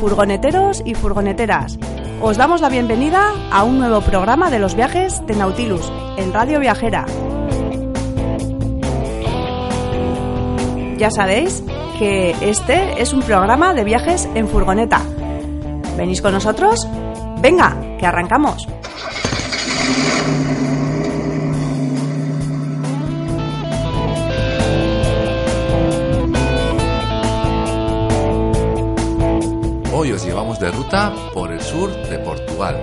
furgoneteros y furgoneteras. Os damos la bienvenida a un nuevo programa de los viajes de Nautilus en Radio Viajera. Ya sabéis que este es un programa de viajes en furgoneta. ¿Venís con nosotros? Venga, que arrancamos. De ruta por el sur de Portugal.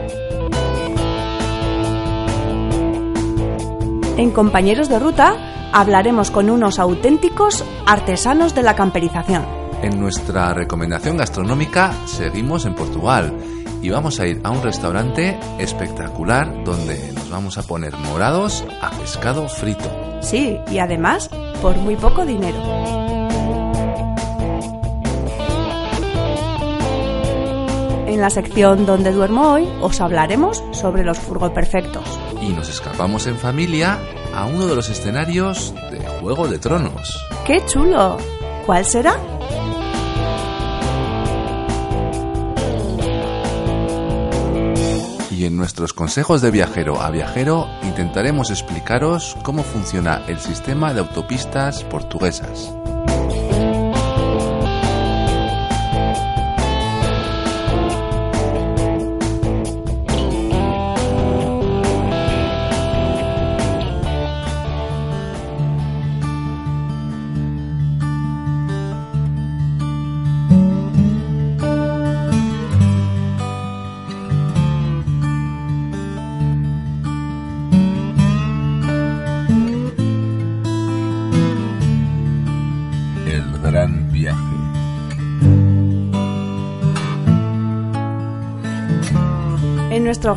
En Compañeros de Ruta hablaremos con unos auténticos artesanos de la camperización. En nuestra recomendación gastronómica seguimos en Portugal y vamos a ir a un restaurante espectacular donde nos vamos a poner morados a pescado frito. Sí, y además por muy poco dinero. En la sección Donde duermo hoy os hablaremos sobre los furgoperfectos. Y nos escapamos en familia a uno de los escenarios de Juego de Tronos. ¡Qué chulo! ¿Cuál será? Y en nuestros consejos de viajero a viajero intentaremos explicaros cómo funciona el sistema de autopistas portuguesas.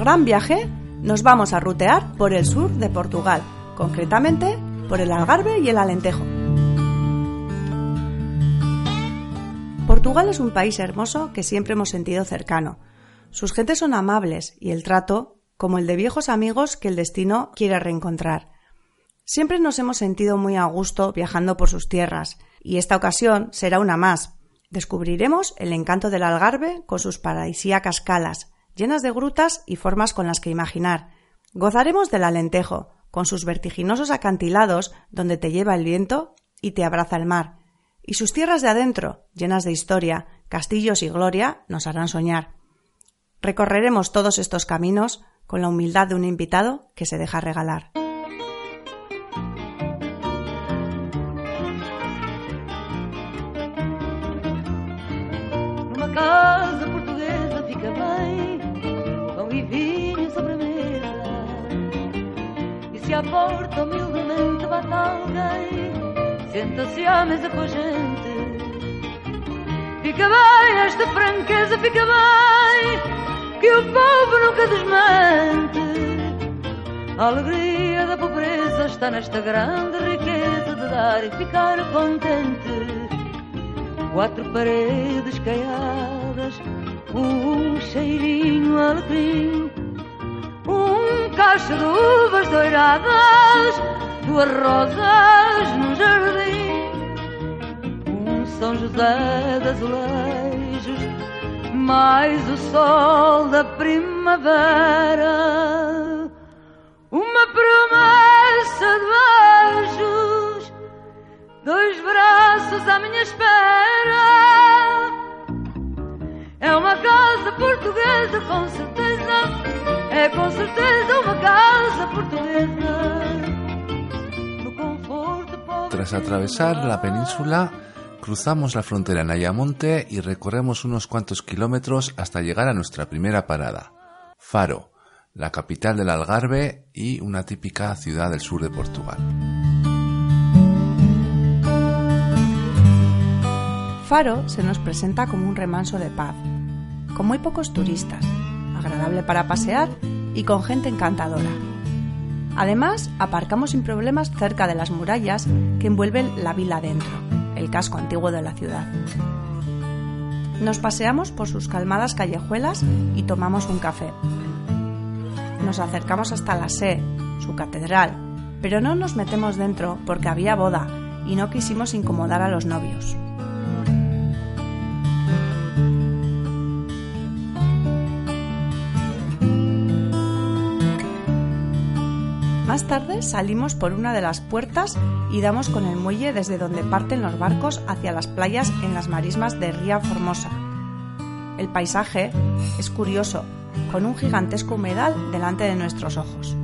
Gran viaje nos vamos a rutear por el sur de Portugal, concretamente por el Algarve y el Alentejo. Portugal es un país hermoso que siempre hemos sentido cercano. Sus gentes son amables y el trato como el de viejos amigos que el destino quiere reencontrar. Siempre nos hemos sentido muy a gusto viajando por sus tierras, y esta ocasión será una más. Descubriremos el encanto del Algarve con sus paradisíacas calas, llenas de grutas y formas con las que imaginar. Gozaremos del Alentejo, con sus vertiginosos acantilados donde te lleva el viento y te abraza el mar. Y sus tierras de adentro, llenas de historia, castillos y gloria, nos harán soñar. Recorreremos todos estos caminos con la humildad de un invitado que se deja regalar. Casa portuguesa fica porta humildemente bate alguém, senta-se à mesa com a gente. Fica bem esta franqueza, fica bem, que o povo nunca desmente. A alegria da pobreza está nesta grande riqueza de dar e ficar contente quatro paredes caiadas, um cheirinho alecrim, cacho de uvas doiradas, duas rosas no jardim, um São José de azulejos, mais o sol da primavera, uma promessa de beijos dois braços à minha espera. É uma casa portuguesa, com certeza. É com certeza uma casa portuguesa. Tras atravesar la península, cruzamos la frontera en Ayamonte y recorremos unos cuantos kilómetros hasta llegar a nuestra primera parada, Faro, la capital del Algarve y una típica ciudad del sur de Portugal. Faro se nos presenta como un remanso de paz, con muy pocos turistas, agradable para pasear y con gente encantadora. Además, aparcamos sin problemas cerca de las murallas que envuelven la vila dentro, el casco antiguo de la ciudad. Nos paseamos por sus calmadas callejuelas y tomamos un café. Nos acercamos hasta la Sé, su catedral, pero no nos metemos dentro porque había boda y no quisimos incomodar a los novios. Más tarde salimos por una de las puertas y damos con el muelle desde donde parten los barcos hacia las playas en las marismas de Ría Formosa. El paisaje es curioso, con un gigantesco humedal delante de nuestros ojos.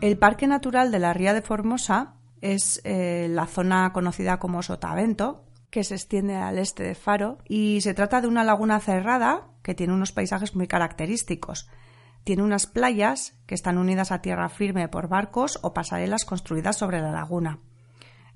El Parque Natural de la Ría de Formosa es eh, la zona conocida como Sotavento, que se extiende al este de Faro, y se trata de una laguna cerrada que tiene unos paisajes muy característicos. Tiene unas playas que están unidas a tierra firme por barcos o pasarelas construidas sobre la laguna.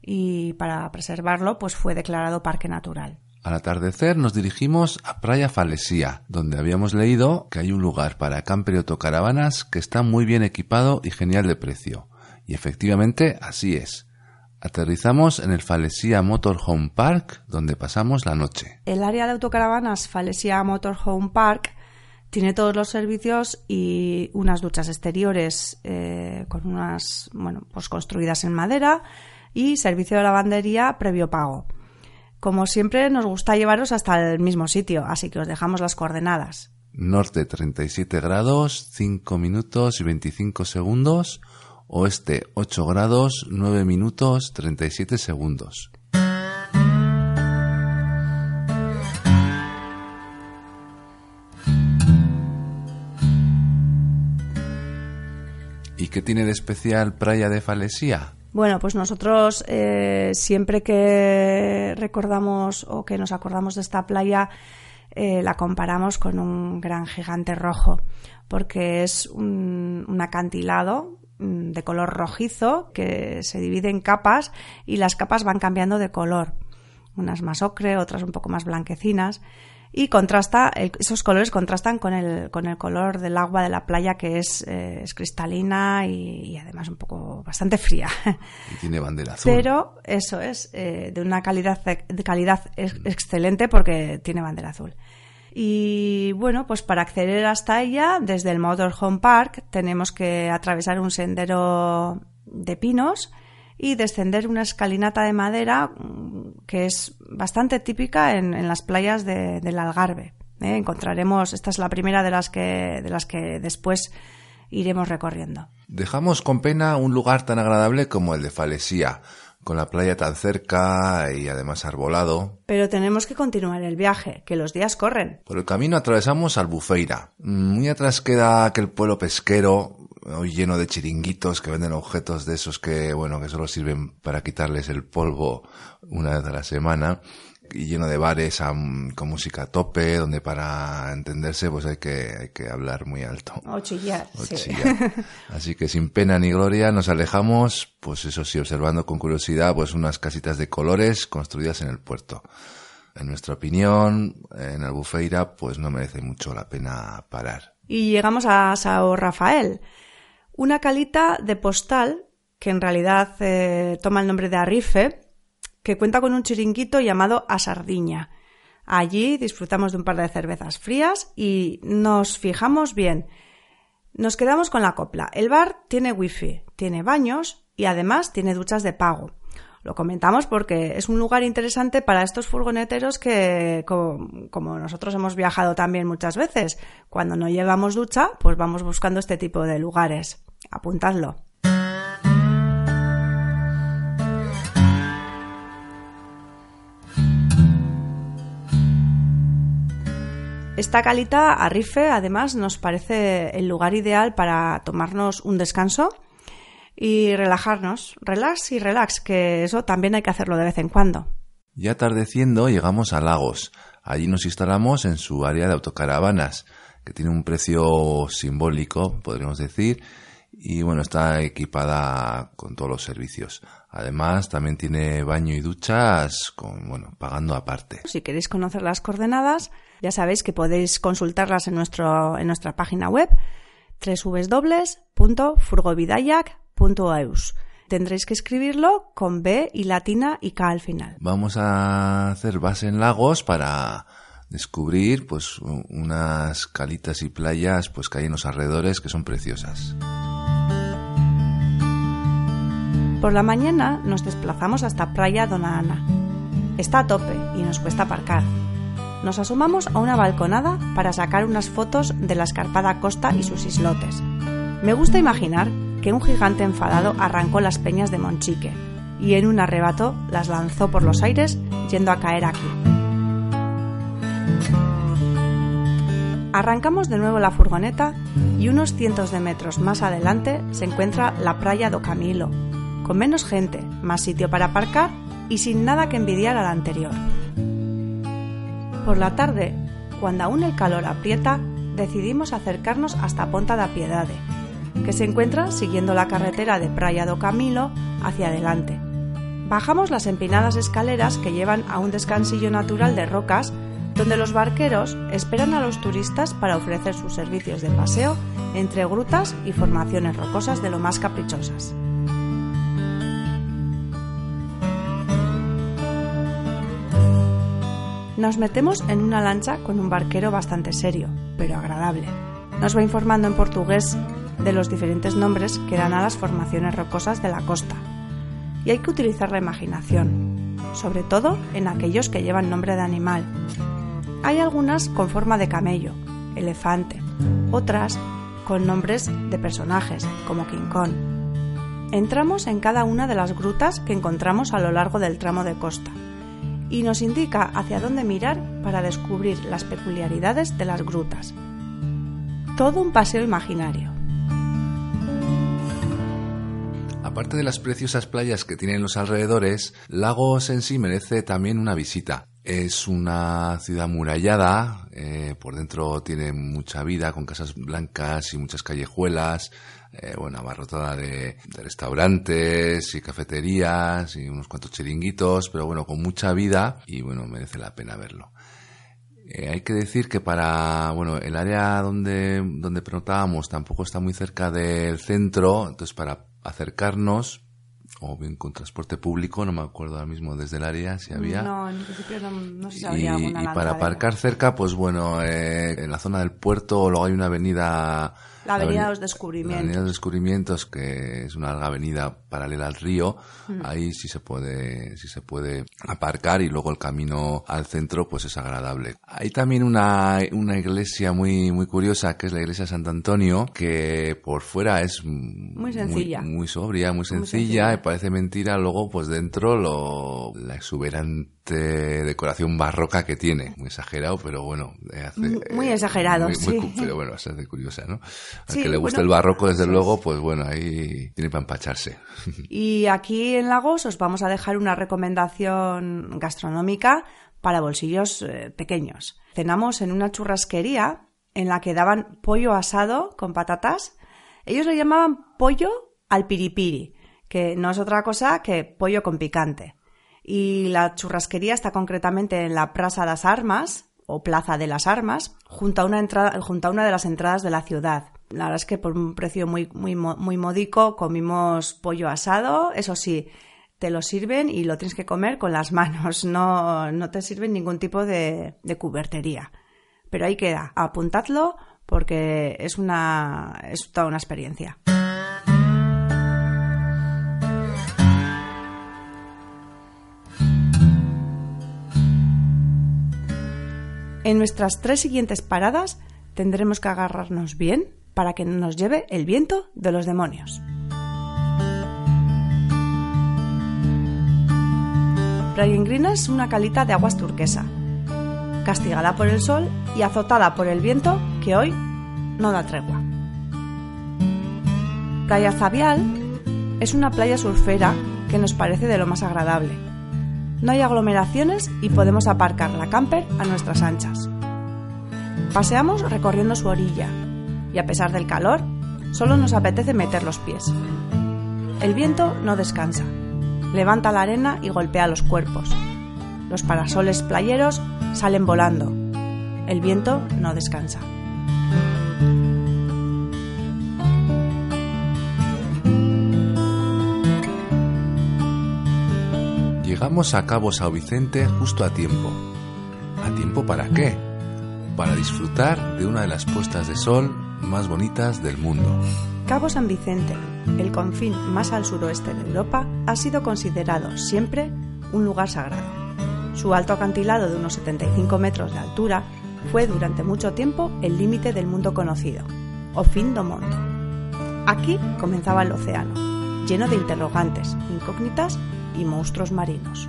Y para preservarlo, pues fue declarado parque natural. Al atardecer nos dirigimos a Playa Falesía, donde habíamos leído que hay un lugar para camper y autocaravanas que está muy bien equipado y genial de precio. Y efectivamente así es. Aterrizamos en el Falesia Motorhome Park, donde pasamos la noche. El área de autocaravanas Falesia Motorhome Park tiene todos los servicios y unas duchas exteriores eh, con unas, bueno, pues construidas en madera y servicio de lavandería previo pago. Como siempre, nos gusta llevaros hasta el mismo sitio, así que os dejamos las coordenadas. Norte 37 grados, 5 minutos y 25 segundos. Oeste 8 grados, 9 minutos, 37 segundos. ¿Y qué tiene de especial Playa de Falesía? Bueno, pues nosotros eh, siempre que recordamos o que nos acordamos de esta playa, eh, la comparamos con un gran gigante rojo, porque es un, un acantilado mm, de color rojizo que se divide en capas y las capas van cambiando de color, unas más ocre, otras un poco más blanquecinas y contrasta, esos colores contrastan con el, con el color del agua de la playa que es, eh, es cristalina y, además un poco bastante fría. Y tiene bandera azul. Pero eso es eh, de una calidad, de calidad excelente porque tiene bandera azul. Y bueno, pues para acceder hasta ella, desde el Motorhome Park, tenemos que atravesar un sendero de pinos y descender una escalinata de madera mm, que es bastante típica en, las playas del Algarve. ¿eh? Encontraremos, esta es la primera de las que, de las que después iremos recorriendo. Dejamos con pena un lugar tan agradable como el de Falesía, con la playa tan cerca y además arbolado. Pero tenemos que continuar el viaje, que los días corren. Por el camino atravesamos Albufeira. Muy atrás queda aquel pueblo pesquero hoy lleno de chiringuitos que venden objetos de esos que, bueno, que solo sirven para quitarles el polvo una vez a la semana y lleno de bares con música a tope, donde para entenderse pues hay que, hay que hablar muy alto. O chillar, Así que sin pena ni gloria nos alejamos, pues eso sí, observando con curiosidad pues unas casitas de colores construidas en el puerto. En nuestra opinión, en Albufeira pues no merece mucho la pena parar. Y llegamos a Sao Rafael, una calita de postal, que en realidad eh, toma el nombre de Arrife, que cuenta con un chiringuito llamado A Sardiña. Allí disfrutamos de un par de cervezas frías y nos fijamos bien. Nos quedamos con la copla. El bar tiene wifi, tiene baños y además tiene duchas de pago. Lo comentamos porque es un lugar interesante para estos furgoneteros que, como, nosotros hemos viajado también muchas veces, cuando no llevamos ducha, pues vamos buscando este tipo de lugares. Apuntadlo. Esta calita Arrife además nos parece el lugar ideal para tomarnos un descanso y relajarnos. Relax y relax, que eso también hay que hacerlo de vez en cuando. Ya atardeciendo llegamos a Lagos. Allí nos instalamos en su área de autocaravanas, que tiene un precio simbólico, podríamos decir, y bueno, está equipada con todos los servicios. Además, también tiene baño y duchas, con, bueno, pagando aparte. Si queréis conocer las coordenadas, ya sabéis que podéis consultarlas en, nuestro, en nuestra página web www.furgovidayak.eus. Tendréis que escribirlo con B y latina y K al final. Vamos a hacer base en lagos para descubrir pues unas calitas y playas pues que hay en los alrededores que son preciosas. Por la mañana nos desplazamos hasta Playa Dona Ana. Está a tope y nos cuesta aparcar. nos asomamos a una balconada para sacar unas fotos de la escarpada costa y sus islotes. Me gusta imaginar que un gigante enfadado arrancó las peñas de Monchique y en un arrebato las lanzó por los aires yendo a caer aquí. Arrancamos de nuevo la furgoneta y unos cientos de metros más adelante se encuentra la playa do Camilo, con menos gente, más sitio para aparcar y sin nada que envidiar al anterior. Por la tarde, cuando aún el calor aprieta, decidimos acercarnos hasta Ponta da Piedade, que se encuentra siguiendo la carretera de Praia do Camilo hacia adelante. Bajamos las empinadas escaleras que llevan a un descansillo natural de rocas donde los barqueros esperan a los turistas para ofrecer sus servicios de paseo entre grutas y formaciones rocosas de lo más caprichosas. Nos metemos en una lancha con un barquero bastante serio, pero agradable. Nos va informando en portugués de los diferentes nombres que dan a las formaciones rocosas de la costa. Y hay que utilizar la imaginación, sobre todo en aquellos que llevan nombre de animal. Hay algunas con forma de camello, elefante, otras con nombres de personajes, como King Kong. Entramos en cada una de las grutas que encontramos a lo largo del tramo de costa y nos indica hacia dónde mirar para descubrir las peculiaridades de las grutas. Todo un paseo imaginario. Aparte de las preciosas playas que tienen los alrededores, Lagos en sí merece también una visita. Es una ciudad murallada, eh, por dentro tiene mucha vida, con casas blancas y muchas callejuelas, eh, bueno, abarrotada de, restaurantes y cafeterías y unos cuantos chiringuitos, pero bueno, con mucha vida y bueno, merece la pena verlo. Eh, hay que decir que para, bueno, el área donde, donde tampoco está muy cerca del centro, entonces para acercarnos o bien con transporte público, no me acuerdo ahora mismo desde el área si había. No, en principio no, no sé si habría y, alguna y para aparcar cerca, pues bueno, eh, en la zona del puerto luego hay una avenida la Avenida de los La Descubrimientos. Avenida de los Descubrimientos, que es una larga avenida paralela al río, ahí sí se puede, sí se puede aparcar y luego el camino al centro pues es agradable. Hay también una, una iglesia muy, muy curiosa que es la iglesia de Sant Antonio, que por fuera es Muy sencilla. muy, muy sobria, muy sencilla, sencilla. y parece mentira, luego pues dentro lo, la exuberante decoración barroca que tiene. Muy exagerado, pero bueno. eh, hace, Muy- eh, exagerado, muy- sí. pero bueno, se hace curiosa, ¿no? Al Sí, que le guste bueno, el barroco, desde luego, pues bueno, ahí tiene para empacharse. Y aquí en Lagos os vamos a dejar una recomendación gastronómica para bolsillos eh, pequeños. Cenamos en una churrasquería en la que daban pollo asado con patatas. Ellos le llamaban pollo al piripiri, que no es otra cosa que pollo con picante. Y la churrasquería está concretamente en la Plaza das Armas, o Plaza de las Armas, junto a una, entrada, junto a una de las entradas de la ciudad. La verdad es que por un precio muy, muy, muy módico comimos pollo asado, eso sí, te lo sirven y lo tienes que comer con las manos, no, no te sirven ningún tipo de, de cubertería. Pero ahí queda, apuntadlo porque es una, es toda una experiencia. En nuestras tres siguientes paradas tendremos que agarrarnos bien para que no nos lleve el viento de los demonios. Grina es una calita de aguas turquesa, castigada por el sol y azotada por el viento que hoy no da tregua. Playa Zavial es una playa surfera que nos parece de lo más agradable. No hay aglomeraciones y podemos aparcar la camper a nuestras anchas. Paseamos recorriendo su orilla y a pesar del calor, solo nos apetece meter los pies. El viento no descansa, levanta la arena y golpea los cuerpos. Los parasoles playeros salen volando. El viento no descansa. Llegamos a Cabo Sao Vicente justo a tiempo. ¿A tiempo para qué? Para disfrutar de una de las puestas de sol más bonitas del mundo. Cabo San Vicente, el confín más al suroeste de Europa, ha sido considerado siempre un lugar sagrado. Su alto acantilado de unos 75 metros de altura fue durante mucho tiempo el límite del mundo conocido, o fin do mundo. Aquí comenzaba el océano, lleno de interrogantes, incógnitas y monstruos marinos.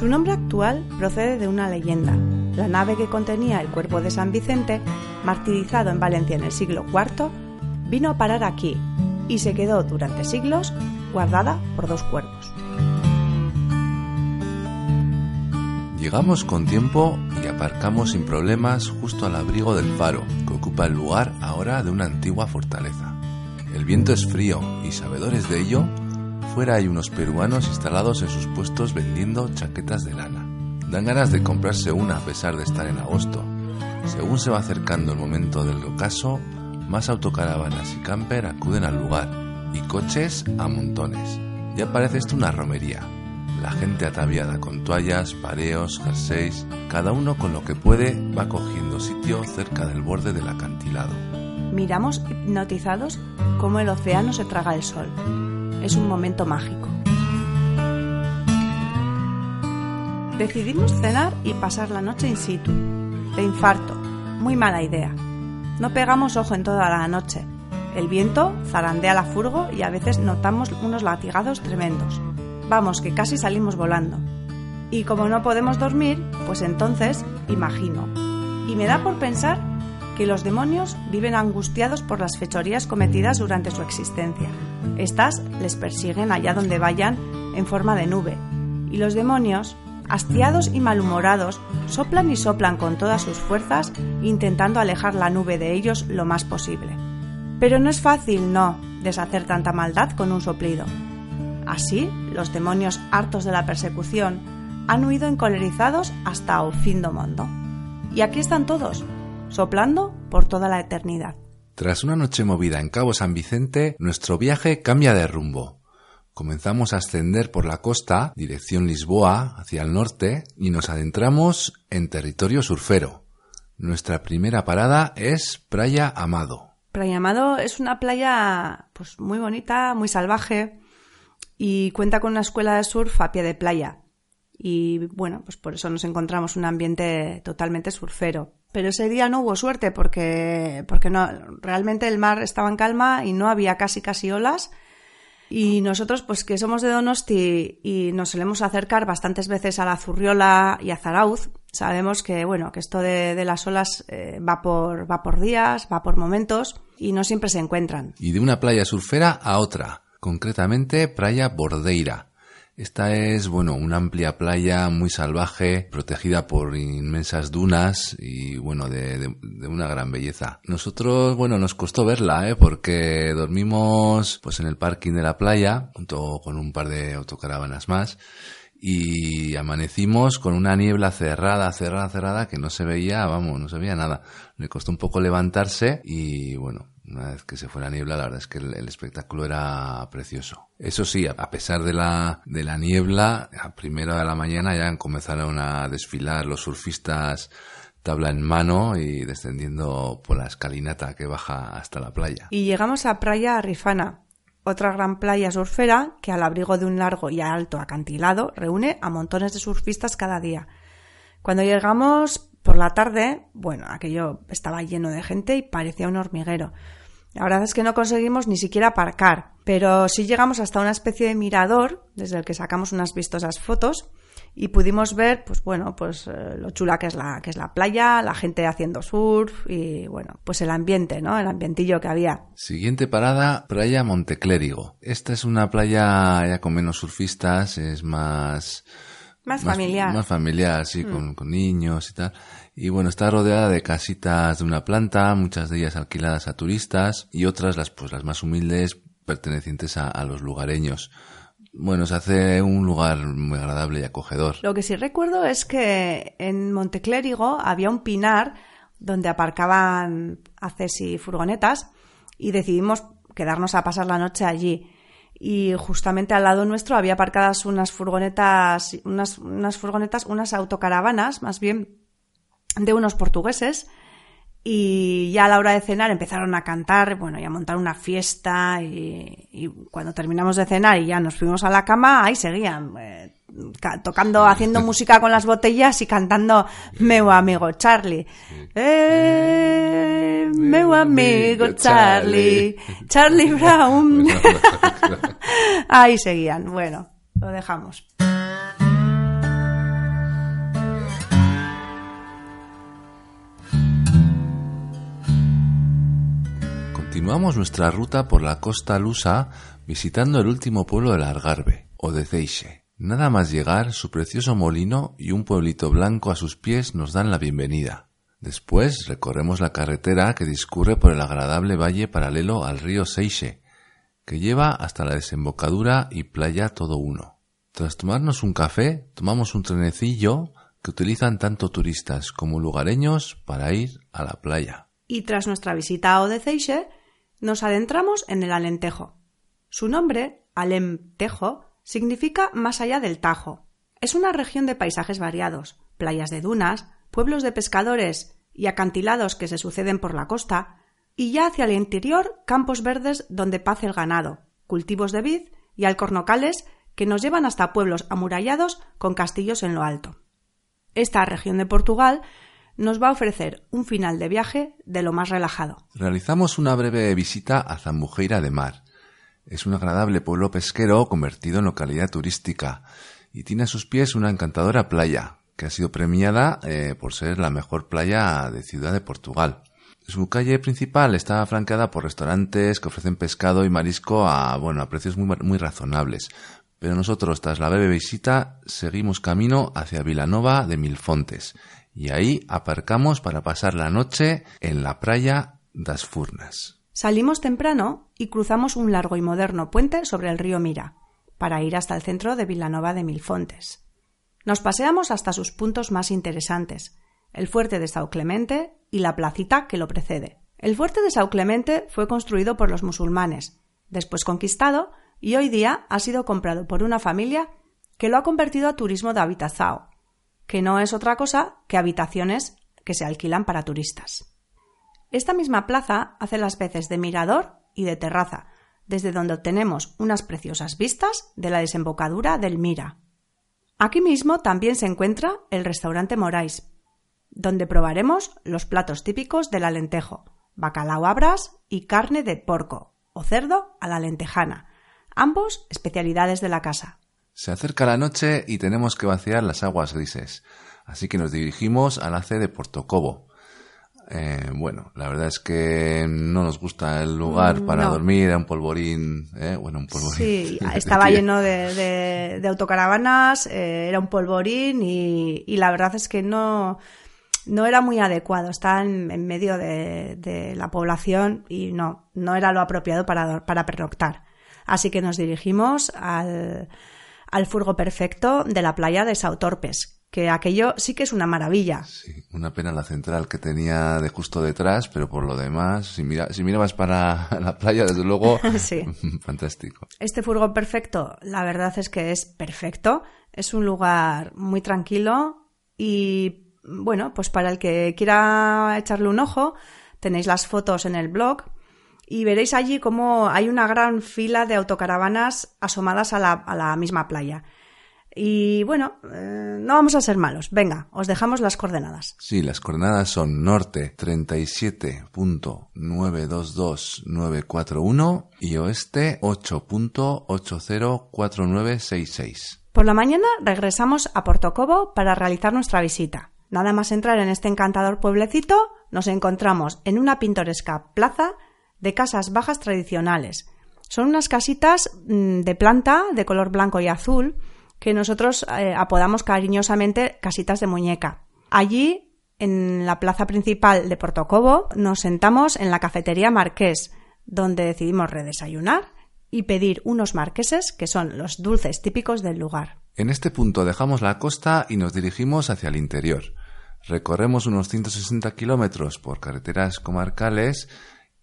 Su nombre actual procede de una leyenda. La nave que contenía el cuerpo de San Vicente, martirizado en Valencia en el siglo IV, vino a parar aquí y se quedó durante siglos guardada por dos cuerpos. Llegamos con tiempo y aparcamos sin problemas justo al abrigo del faro, que ocupa el lugar ahora de una antigua fortaleza. El viento es frío y sabedores de ello, fuera hay unos peruanos instalados en sus puestos vendiendo chaquetas de lana. Dan ganas de comprarse una a pesar de estar en agosto. Según se va acercando el momento del ocaso, más autocaravanas y camper acuden al lugar y coches a montones. Ya parece esto una romería, la gente ataviada con toallas, pareos, jerseys, cada uno con lo que puede va cogiendo sitio cerca del borde del acantilado. Miramos hipnotizados cómo el océano se traga el sol. Es un momento mágico. Decidimos cenar y pasar la noche in situ. De infarto. Muy mala idea. No pegamos ojo en toda la noche. El viento zarandea la furgo y a veces notamos unos latigazos tremendos. Vamos, que casi salimos volando. Y como no podemos dormir, pues entonces imagino. Y me da por pensar que los demonios viven angustiados por las fechorías cometidas durante su existencia. Estas les persiguen allá donde vayan en forma de nube. Y los demonios, hastiados y malhumorados, soplan y soplan con todas sus fuerzas intentando alejar la nube de ellos lo más posible. Pero no es fácil, no, deshacer tanta maldad con un soplido. Así, los demonios hartos de la persecución han huido encolerizados hasta o fin do mundo. Y aquí están todos, soplando por toda la eternidad. Tras una noche movida en Cabo San Vicente, nuestro viaje cambia de rumbo. Comenzamos a ascender por la costa, dirección Lisboa, hacia el norte, y nos adentramos en territorio surfero. Nuestra primera parada es Playa Amado. Playa Amado es una playa pues muy bonita, muy salvaje, y cuenta con una escuela de surf a pie de playa. Y bueno, pues por eso nos encontramos un ambiente totalmente surfero. Pero ese día no hubo suerte porque, porque no, realmente el mar estaba en calma y no había casi casi olas. Y nosotros, pues que somos de Donosti y nos solemos acercar bastantes veces a la Zurriola y a Zarauz, sabemos que, bueno, que esto de, las olas eh, va, por, va por días, va por momentos y no siempre se encuentran. Y de una playa surfera a otra concretamente Playa Bordeira. Esta es, bueno, una amplia playa muy salvaje, protegida por inmensas dunas y, bueno, de, una gran belleza. Nosotros, bueno, nos costó verla, ¿eh? Porque dormimos, pues, en el parking de la playa, junto con un par de autocaravanas más y amanecimos con una niebla cerrada, cerrada, cerrada que no se veía, vamos, no se veía nada. Le costó un poco levantarse y bueno, una vez que se fue la niebla, la verdad es que el, espectáculo era precioso. Eso sí, a pesar de la, de la niebla, a primera de la mañana ya comenzaron a desfilar los surfistas tabla en mano y descendiendo por la escalinata que baja hasta la playa. Y llegamos a Playa Rifana, otra gran playa surfera que al abrigo de un largo y alto acantilado reúne a montones de surfistas cada día. Cuando llegamos por la tarde, bueno, aquello estaba lleno de gente y parecía un hormiguero. La verdad es que no conseguimos ni siquiera aparcar, pero sí llegamos hasta una especie de mirador desde el que sacamos unas vistosas fotos y pudimos ver, pues bueno, pues eh, lo chula que es la que es la playa, la gente haciendo surf y bueno, pues el ambiente, ¿no? El ambientillo que había. Siguiente parada, playa Monteclérigo. Esta es una playa ya con menos surfistas, es más más, familiar. Más familiar, sí, con, con niños y tal. Y bueno, está rodeada de casitas de una planta, muchas de ellas alquiladas a turistas y otras, las, pues, las más humildes, pertenecientes a, los lugareños. Bueno, se hace un lugar muy agradable y acogedor. Lo que sí recuerdo es que en Monteclérigo había un pinar donde aparcaban haces y furgonetas y decidimos quedarnos a pasar la noche allí. Y justamente al lado nuestro había aparcadas unas furgonetas, unas, unas furgonetas, unas autocaravanas, más bien de unos portugueses Y ya a la hora de cenar empezaron a cantar, bueno, y a montar una fiesta. Y, y cuando terminamos de cenar y ya nos fuimos a la cama, ahí seguían. eh, ca- tocando, haciendo música con las botellas y cantando Meu amigo Charlie. Eh, meu amigo Charlie. Charlie Brown. Ahí seguían. Bueno, lo dejamos. Continuamos nuestra ruta por la costa lusa visitando el último pueblo del Algarve, Odeceixe. Nada más llegar, su precioso molino y un pueblito blanco a sus pies nos dan la bienvenida. Después recorremos la carretera que discurre por el agradable valle paralelo al río Seixe, que lleva hasta la desembocadura y playa todo uno. Tras tomarnos un café, tomamos un trenecillo que utilizan tanto turistas como lugareños para ir a la playa. Y tras nuestra visita a Odeceixe, nos adentramos en el Alentejo. Su nombre, Alentejo, significa más allá del Tajo. Es una región de paisajes variados, playas de dunas, pueblos de pescadores y acantilados que se suceden por la costa, y ya hacia el interior campos verdes donde pace el ganado, cultivos de vid y alcornocales que nos llevan hasta pueblos amurallados con castillos en lo alto. Esta región de Portugal nos va a ofrecer un final de viaje de lo más relajado. Realizamos una breve visita a Zambujeira de Mar. Es un agradable pueblo pesquero convertido en localidad turística y tiene a sus pies una encantadora playa que ha sido premiada eh, por ser la mejor playa de Ciudad de Portugal. Su calle principal está flanqueada por restaurantes que ofrecen pescado y marisco a, bueno, precios muy, muy razonables. Pero nosotros, tras la breve visita, seguimos camino hacia Vilanova de Milfontes y ahí aparcamos para pasar la noche en la playa das Furnas. Salimos temprano y cruzamos un largo y moderno puente sobre el río Mira, para ir hasta el centro de Vilanova de Milfontes. Nos paseamos hasta sus puntos más interesantes, el fuerte de Sao Clemente y la placita que lo precede. El fuerte de Sao Clemente fue construido por los musulmanes, después conquistado y hoy día ha sido comprado por una familia que lo ha convertido a turismo de habitación, que no es otra cosa que habitaciones que se alquilan para turistas. Esta misma plaza hace las veces de mirador y de terraza, desde donde obtenemos unas preciosas vistas de la desembocadura del Mira. Aquí mismo también se encuentra el restaurante Morais, donde probaremos los platos típicos del Alentejo, bacalao a bras y carne de porco o cerdo a la lentejana, ambos especialidades de la casa. Se acerca la noche y tenemos que vaciar las aguas grises, así que nos dirigimos al ACE de Portocobo. Eh, bueno, la verdad es que no nos gusta el lugar Mm, para no. dormir, era un polvorín, ¿eh? bueno, un polvorín. Sí, estaba lleno de, de- de autocaravanas, eh, era un polvorín y, y la verdad es que no, no era muy adecuado. Está en, en medio de, la población y no, no era lo apropiado para, para pernoctar. Así que nos dirigimos al, al furgo perfecto de la playa de Sautorpes, que aquello sí que es una maravilla. Sí, una pena la central que tenía de justo detrás, pero por lo demás, si, mira, si mirabas para la playa, desde luego, Sí. fantástico. Este furgo perfecto, la verdad es que es perfecto. Es un lugar muy tranquilo y, bueno, pues para el que quiera echarle un ojo, tenéis las fotos en el blog y veréis allí cómo hay una gran fila de autocaravanas asomadas a la, a la misma playa. Y bueno, eh, no vamos a ser malos. Venga, os dejamos las coordenadas. Sí, las coordenadas son norte 37.922941 y oeste 8.804966. Por la mañana regresamos a Portocobo para realizar nuestra visita. Nada más entrar en este encantador pueblecito, nos encontramos en una pintoresca plaza de casas bajas tradicionales. Son unas casitas mm, de planta de color blanco y azul que nosotros eh, apodamos cariñosamente casitas de muñeca. Allí, en la plaza principal de Portocobo, nos sentamos en la cafetería Marqués, donde decidimos redesayunar y pedir unos marqueses que son los dulces típicos del lugar. En este punto dejamos la costa y nos dirigimos hacia el interior. Recorremos unos 160 kilómetros por carreteras comarcales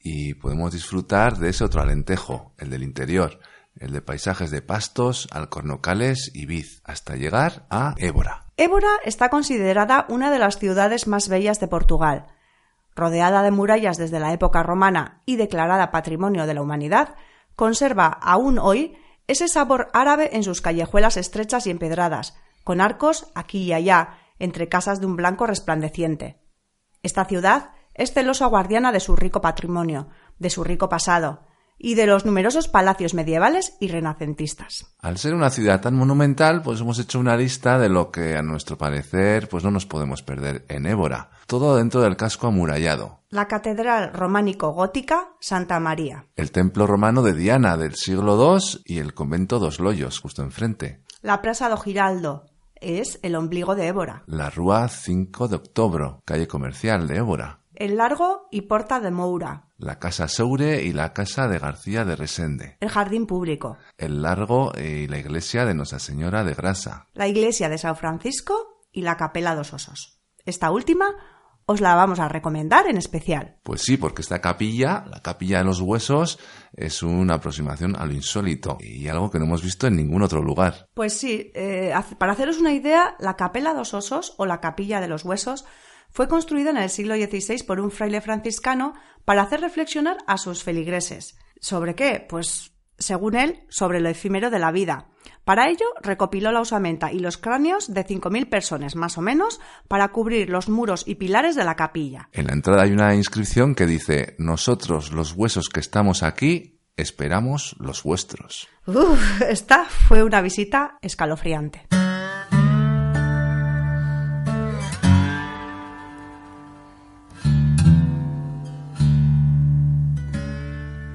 y podemos disfrutar de ese otro alentejo, el del interior, el de paisajes de pastos, alcornocales y vid, hasta llegar a Évora. Évora está considerada una de las ciudades más bellas de Portugal. rodeada de murallas desde la época romana y declarada Patrimonio de la Humanidad, conserva aún hoy ese sabor árabe en sus callejuelas estrechas y empedradas, con arcos aquí y allá, entre casas de un blanco resplandeciente. Esta ciudad es celosa guardiana de su rico patrimonio, de su rico pasado, y de los numerosos palacios medievales y renacentistas. Al ser una ciudad tan monumental, pues hemos hecho una lista de lo que a nuestro parecer pues no nos podemos perder en Évora. Todo dentro del casco amurallado. La catedral románico-gótica Santa María. El templo romano de Diana del siglo II y el convento Dos Loyos, justo enfrente. La Plaza do Giraldo es el ombligo de Évora. La Rúa 5 de Octobro, calle comercial de Évora. El Largo y Porta de Moura. La Casa Soure y la Casa de García de Resende. El Jardín Público. El Largo y la Iglesia de Nuestra Señora de Grasa. La Iglesia de San Francisco y la Capela dos Osos. Esta última os la vamos a recomendar en especial. Pues sí, porque esta capilla, la capilla de los huesos, es una aproximación a lo insólito y algo que no hemos visto en ningún otro lugar. Pues sí, eh, para haceros una idea, la Capela dos Osos o la Capilla de los Huesos fue construida en el siglo XVI por un fraile franciscano para hacer reflexionar a sus feligreses. ¿Sobre qué? Pues, según él, sobre lo efímero de la vida. Para ello, recopiló la osamenta y los cráneos de 5.000 personas, más o menos, para cubrir los muros y pilares de la capilla. En la entrada hay una inscripción que dice, nosotros los huesos que estamos aquí, esperamos los vuestros. Uf, esta fue una visita escalofriante.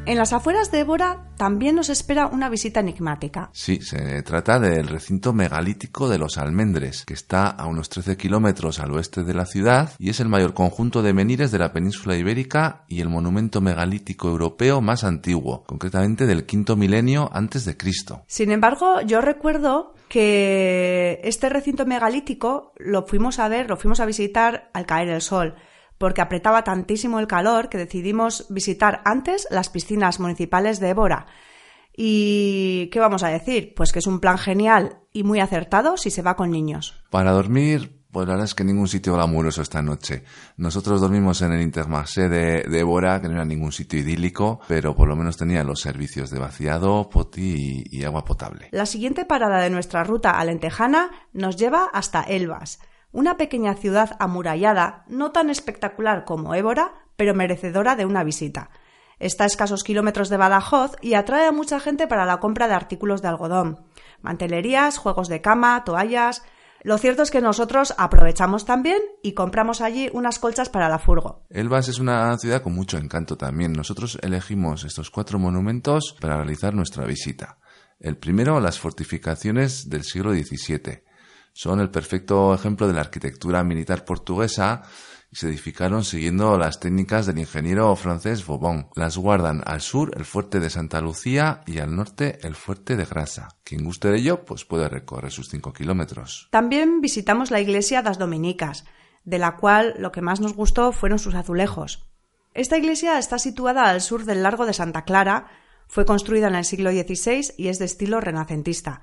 En las afueras de Évora también nos espera una visita enigmática. Sí, se trata del recinto megalítico de los Almendres, que está a unos 13 kilómetros al oeste de la ciudad y es el mayor conjunto de menires de la península ibérica y el monumento megalítico europeo más antiguo, concretamente del quinto milenio antes de Cristo. Sin embargo, yo recuerdo que este recinto megalítico lo fuimos a ver, lo fuimos a visitar al caer el sol porque apretaba tantísimo el calor que decidimos visitar antes las piscinas municipales de Évora. ¿Y qué vamos a decir? Pues que es un plan genial y muy acertado si se va con niños. Para dormir, pues la verdad es que ningún sitio glamuroso esta noche. Nosotros dormimos en el Intermarché de, de Évora, que no era ningún sitio idílico, pero por lo menos tenía los servicios de vaciado, poti y, y agua potable. La siguiente parada de nuestra ruta alentejana nos lleva hasta Elvas una pequeña ciudad amurallada, no tan espectacular como Évora, pero merecedora de una visita. Está a escasos kilómetros de Badajoz y atrae a mucha gente para la compra de artículos de algodón, mantelerías, juegos de cama, toallas. Lo cierto es que nosotros aprovechamos también y compramos allí unas colchas para la furgo. Elvas es una ciudad con mucho encanto también. Nosotros elegimos estos cuatro monumentos para realizar nuestra visita. El primero, las fortificaciones del siglo XVII son el perfecto ejemplo de la arquitectura militar portuguesa y se edificaron siguiendo las técnicas del ingeniero francés Vauban. Las guardan al sur el fuerte de Santa Lucía y al norte el fuerte de Grasa. Quien guste de ello, pues puede recorrer sus cinco kilómetros. También visitamos la iglesia das Dominicas, de la cual lo que más nos gustó fueron sus azulejos. Esta iglesia está situada al sur del Largo de Santa Clara, fue construida en el siglo XVI y es de estilo renacentista.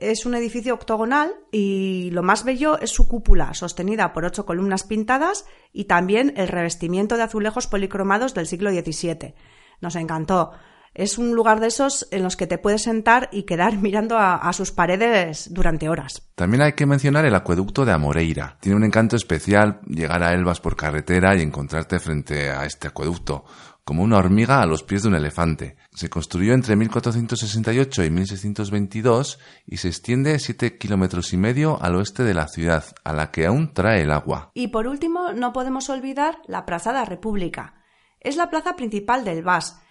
Es un edificio octogonal y lo más bello es su cúpula, sostenida por ocho columnas pintadas y también el revestimiento de azulejos policromados del siglo XVII. Nos encantó. Es un lugar de esos en los que te puedes sentar y quedar mirando a, sus paredes durante horas. También hay que mencionar el acueducto de Amoreira. Tiene un encanto especial llegar a Elvas por carretera y encontrarte frente a este acueducto como una hormiga a los pies de un elefante. Se construyó entre 1468 y 1622 y se extiende siete kilómetros y medio al oeste de la ciudad, a la que aún trae el agua. Y por último, no podemos olvidar la Plaza de la República. Es la plaza principal del VAS.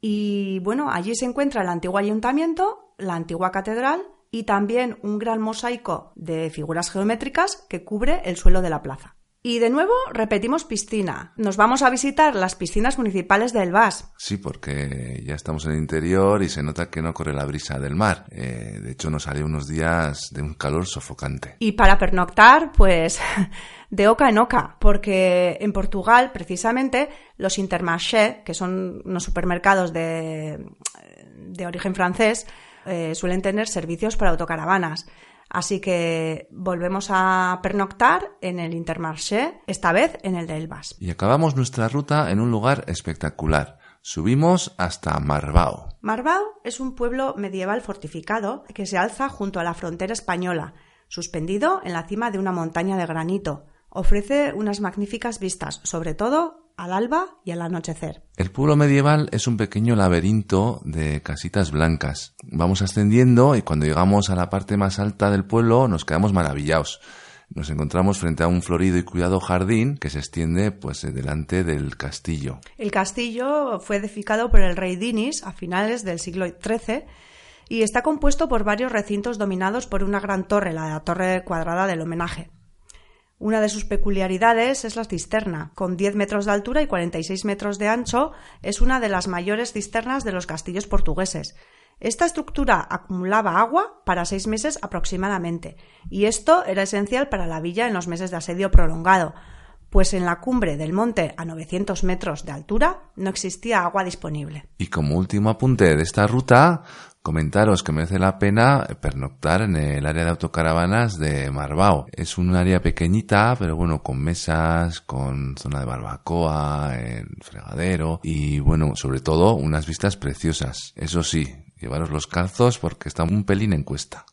Y bueno, allí se encuentra el antiguo ayuntamiento, la antigua catedral y también un gran mosaico de figuras geométricas que cubre el suelo de la plaza. Y de nuevo repetimos piscina. Nos vamos a visitar las piscinas municipales del VAS. Sí, porque ya estamos en el interior y se nota que no corre la brisa del mar. Eh, de hecho, nos salió unos días de un calor sofocante. Y para pernoctar, pues de oca en oca, porque en Portugal, precisamente, los Intermarché, que son unos supermercados de, de origen francés, eh, suelen tener servicios para autocaravanas. Así que volvemos a pernoctar en el Intermarché, esta vez en el de Elbas. Y acabamos nuestra ruta en un lugar espectacular. Subimos hasta Marbao. Marbao es un pueblo medieval fortificado que se alza junto a la frontera española, suspendido en la cima de una montaña de granito. Ofrece unas magníficas vistas, sobre todo al alba y al anochecer. El pueblo medieval es un pequeño laberinto de casitas blancas. Vamos ascendiendo y cuando llegamos a la parte más alta del pueblo nos quedamos maravillados. Nos encontramos frente a un florido y cuidado jardín que se extiende pues delante del castillo. El castillo fue edificado por el rey Dinis a finales del siglo XIII y está compuesto por varios recintos dominados por una gran torre, la torre cuadrada del homenaje. Una de sus peculiaridades es la cisterna. Con 10 metros de altura y 46 metros de ancho, es una de las mayores cisternas de los castillos portugueses. Esta estructura acumulaba agua para seis meses aproximadamente, y esto era esencial para la villa en los meses de asedio prolongado, pues en la cumbre del monte a 900 metros de altura no existía agua disponible. Y como último apunte de esta ruta, comentaros que merece la pena pernoctar en el área de autocaravanas de Marbao. Es un área pequeñita, pero bueno, con mesas, con zona de barbacoa, el fregadero y bueno, sobre todo unas vistas preciosas. Eso sí, llevaros los calzos porque está un pelín en cuesta.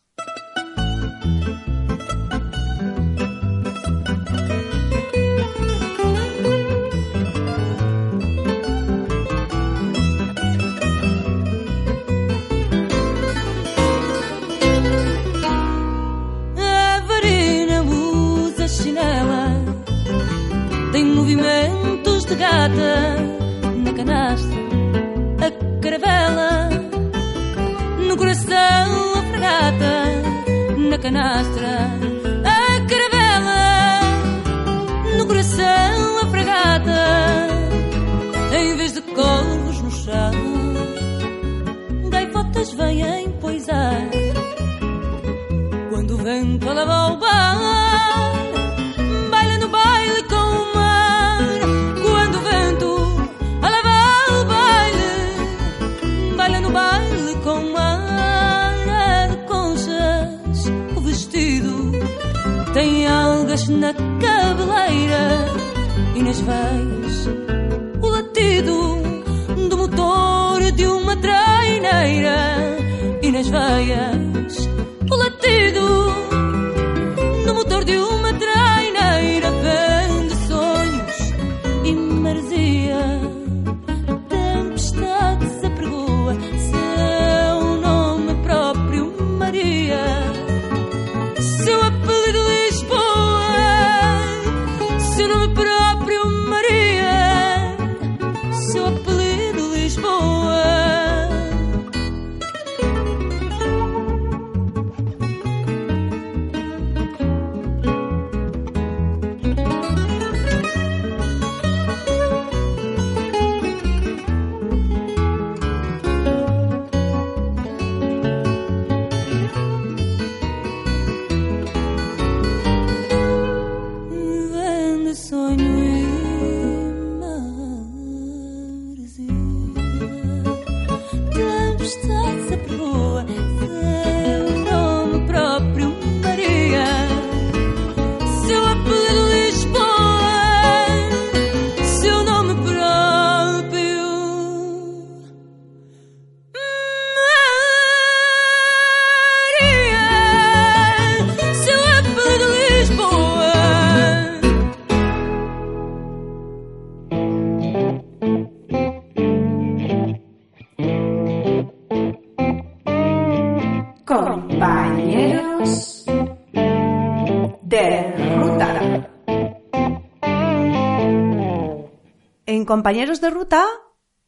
Compañeros de Ruta,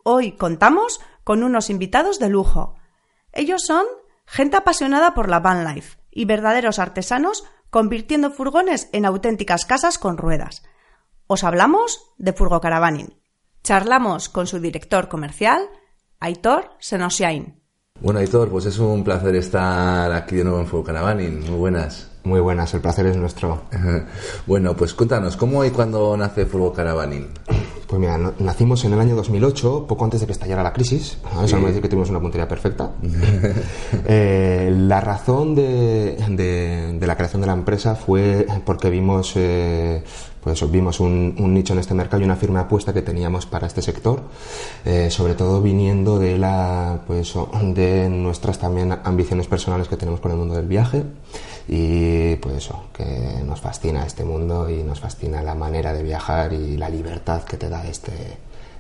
hoy contamos con unos invitados de lujo. Ellos son gente apasionada por la van life y verdaderos artesanos convirtiendo furgones en auténticas casas con ruedas. Os hablamos de Furgo Caravaning. Charlamos con su director comercial, Aitor Senosiain. Bueno, Aitor, pues es un placer estar aquí de nuevo en Fuego Caravaning. Muy buenas. Muy buenas, el placer es nuestro. Bueno, pues cuéntanos, ¿cómo y cuándo nace Fuego Caravaning? Pues mira, no- nacimos en el año 2008, poco antes de que estallara la crisis. Eso no decir que tuvimos una puntería perfecta. Eh, la razón de, de- de la creación de la empresa fue porque vimos, eh, pues vimos un, un nicho en este mercado y una firme apuesta que teníamos para este sector, eh, sobre todo viniendo de la, pues, de nuestras también ambiciones personales que tenemos con el mundo del viaje y pues eso, que nos fascina este mundo y nos fascina la manera de viajar y la libertad que te da este,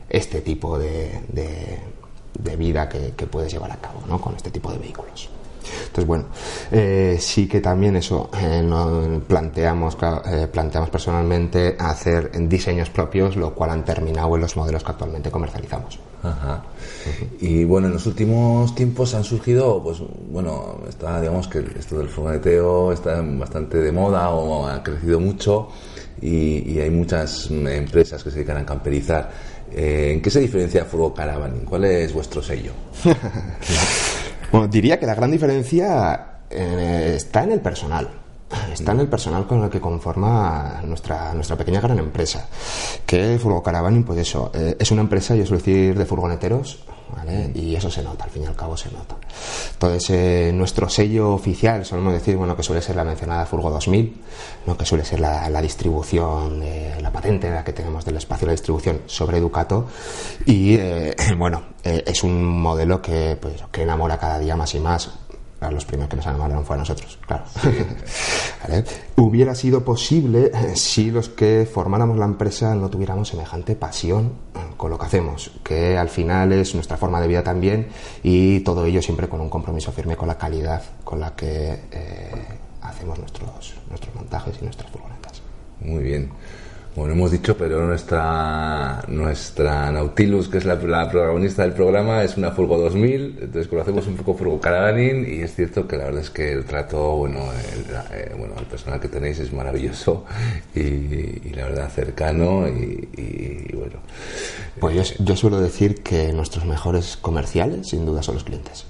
este tipo de, de- vida que, que puedes llevar a cabo ¿no? con este tipo de vehículos. Entonces, bueno, eh, sí que también eso, eh, no- planteamos, eh, planteamos personalmente hacer diseños propios, lo cual han terminado en los modelos que actualmente comercializamos. Ajá. Y bueno, en los últimos tiempos han surgido, pues bueno, está, digamos que esto del furgoneteo está bastante de moda o ha crecido mucho y, y hay muchas empresas que se dedican a camperizar. Eh, ¿En qué se diferencia Furgo Caravan? ¿Cuál es vuestro sello? Bueno, diría que la gran diferencia eh, está en el personal. Está en el personal con el que conforma nuestra, nuestra pequeña gran empresa. Que Furgo Caravaning, pues eso, eh, es una empresa, yo suelo decir, de furgoneteros. Y eso se nota, al fin y al cabo se nota. Entonces, eh, nuestro sello oficial, solemos decir, bueno, que suele ser la mencionada Furgo 2000, ¿no? que suele ser la, distribución, la patente que tenemos del espacio de la distribución sobre Ducato. Y, eh, bueno, es un modelo que, pues, que enamora cada día más y más. Claro, los primeros que nos enamoraron fue a nosotros, claro. ¿Vale? Hubiera sido posible eh, si los que formáramos la empresa no tuviéramos semejante pasión eh, con lo que hacemos, que al final es nuestra forma de vida también y todo ello siempre con un compromiso firme con la calidad con la que eh, hacemos nuestros, nuestros montajes y nuestras furgonetas. Muy bien. Bueno, hemos dicho, pero nuestra nuestra Nautilus, que es la, protagonista del programa, es una Furgo 2000, entonces conocemos un poco Furgo Caravaning y es cierto que la verdad es que el trato, bueno, el, eh, bueno, el personal que tenéis es maravilloso y, la verdad cercano y, bueno. Pues yo suelo decir que nuestros mejores comerciales, sin duda, son los clientes.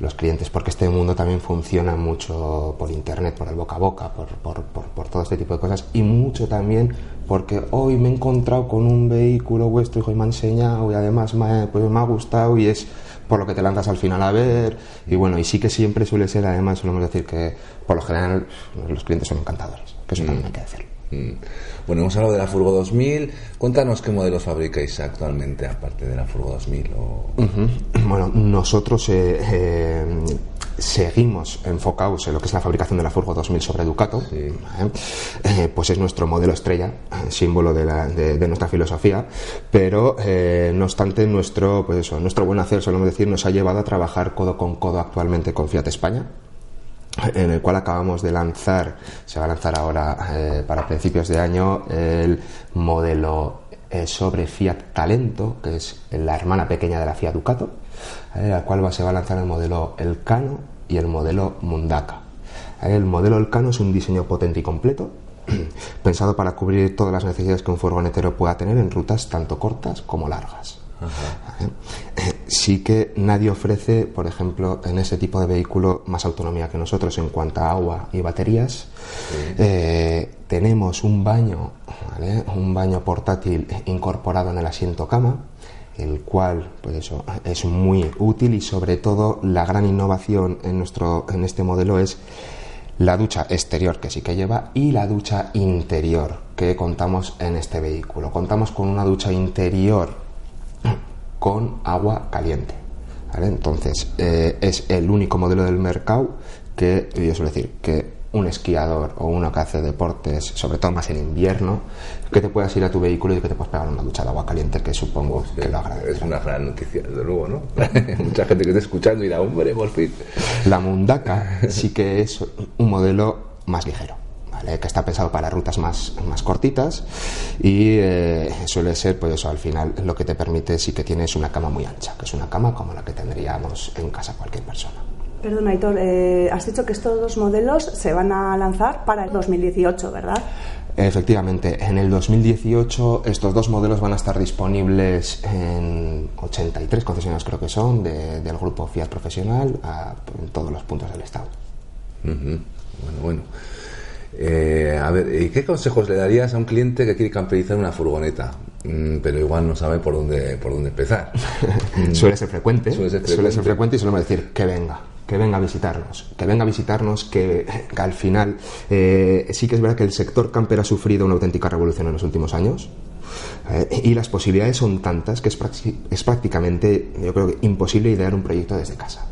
Los clientes, porque este mundo también funciona mucho por internet, por el boca a boca, por, por, por, por todo este tipo de cosas, y mucho también porque hoy me he encontrado con un vehículo vuestro hijo y me ha enseñado y además me, ha- pues me ha gustado y es por lo que te lanzas al final a ver y bueno y sí que siempre suele ser además solemos decir que por lo general los clientes son encantadores que eso también hay que decirlo Mm. Bueno, hemos hablado de la Furgo 2000. Cuéntanos qué modelos fabricáis actualmente, aparte de la Furgo 2000. O... Bueno, nosotros eh, eh, seguimos enfocados en lo que es la fabricación de la Furgo 2000 sobre Ducato. Eh, pues es nuestro modelo estrella, símbolo de, la- de- de nuestra filosofía. Pero, no obstante, nuestro, pues eso, nuestro buen hacer, solemos decir, nos ha llevado a trabajar codo con codo actualmente con Fiat España en el cual acabamos de lanzar, se va a lanzar ahora eh, para principios de año, el modelo eh, sobre Fiat Talento, que es la hermana pequeña de la Fiat Ducato, eh, al cual va- se va a lanzar el modelo Elcano y el modelo Mundaka. Eh, El modelo Elcano es un diseño potente y completo, pensado para cubrir todas las necesidades que un furgonetero pueda tener en rutas tanto cortas como largas. Eh, Sí que nadie ofrece, por ejemplo, en ese tipo de vehículo más autonomía que nosotros en cuanto a agua y baterías. Eh, tenemos un baño, ¿vale? un baño portátil incorporado en el asiento cama, el cual, pues eso, es muy útil y sobre todo la gran innovación en nuestro, en este modelo es la ducha exterior que sí que lleva y la ducha interior que contamos en este vehículo. Contamos con una ducha interior con agua caliente. ¿vale? Entonces, eh, es el único modelo del mercado que, yo suelo decir, que un esquiador o uno que hace deportes, sobre todo más en invierno, que te puedas ir a tu vehículo y que te puedas pegar una ducha de agua caliente, que supongo que lo agradecerás. Es una gran noticia, desde luego, ¿no? Mucha gente que está escuchando y dirá, hombre, por fin. La Mundaka sí que es un modelo más ligero, ¿vale? que está pensado para rutas más, más cortitas y eh, suele ser, pues eso, al final lo que te permite sí que tienes una cama muy ancha, que es una cama como la que tendríamos en casa cualquier persona. Perdona, Aitor, eh, has dicho que estos dos modelos se van a lanzar para el 2018, ¿verdad? Efectivamente, en el 2018 estos dos modelos van a estar disponibles en 83 concesionarios, creo que son, de- del grupo Fiat Profesional a- en todos los puntos del estado. Ujú. Bueno, bueno. Eh, a ver, ¿y qué consejos le darías a un cliente que quiere camperizar una furgoneta? mm, pero igual no sabe por dónde, por dónde empezar. suele ser frecuente, Suele ser suele ser frecuente. frecuente y solemos decir que venga, que venga a visitarnos, que venga a visitarnos, que, que al final eh, sí que es verdad que el sector camper ha sufrido una auténtica revolución en los últimos años. eh, y las posibilidades son tantas que es, es prácticamente, yo creo que imposible idear un proyecto desde casa.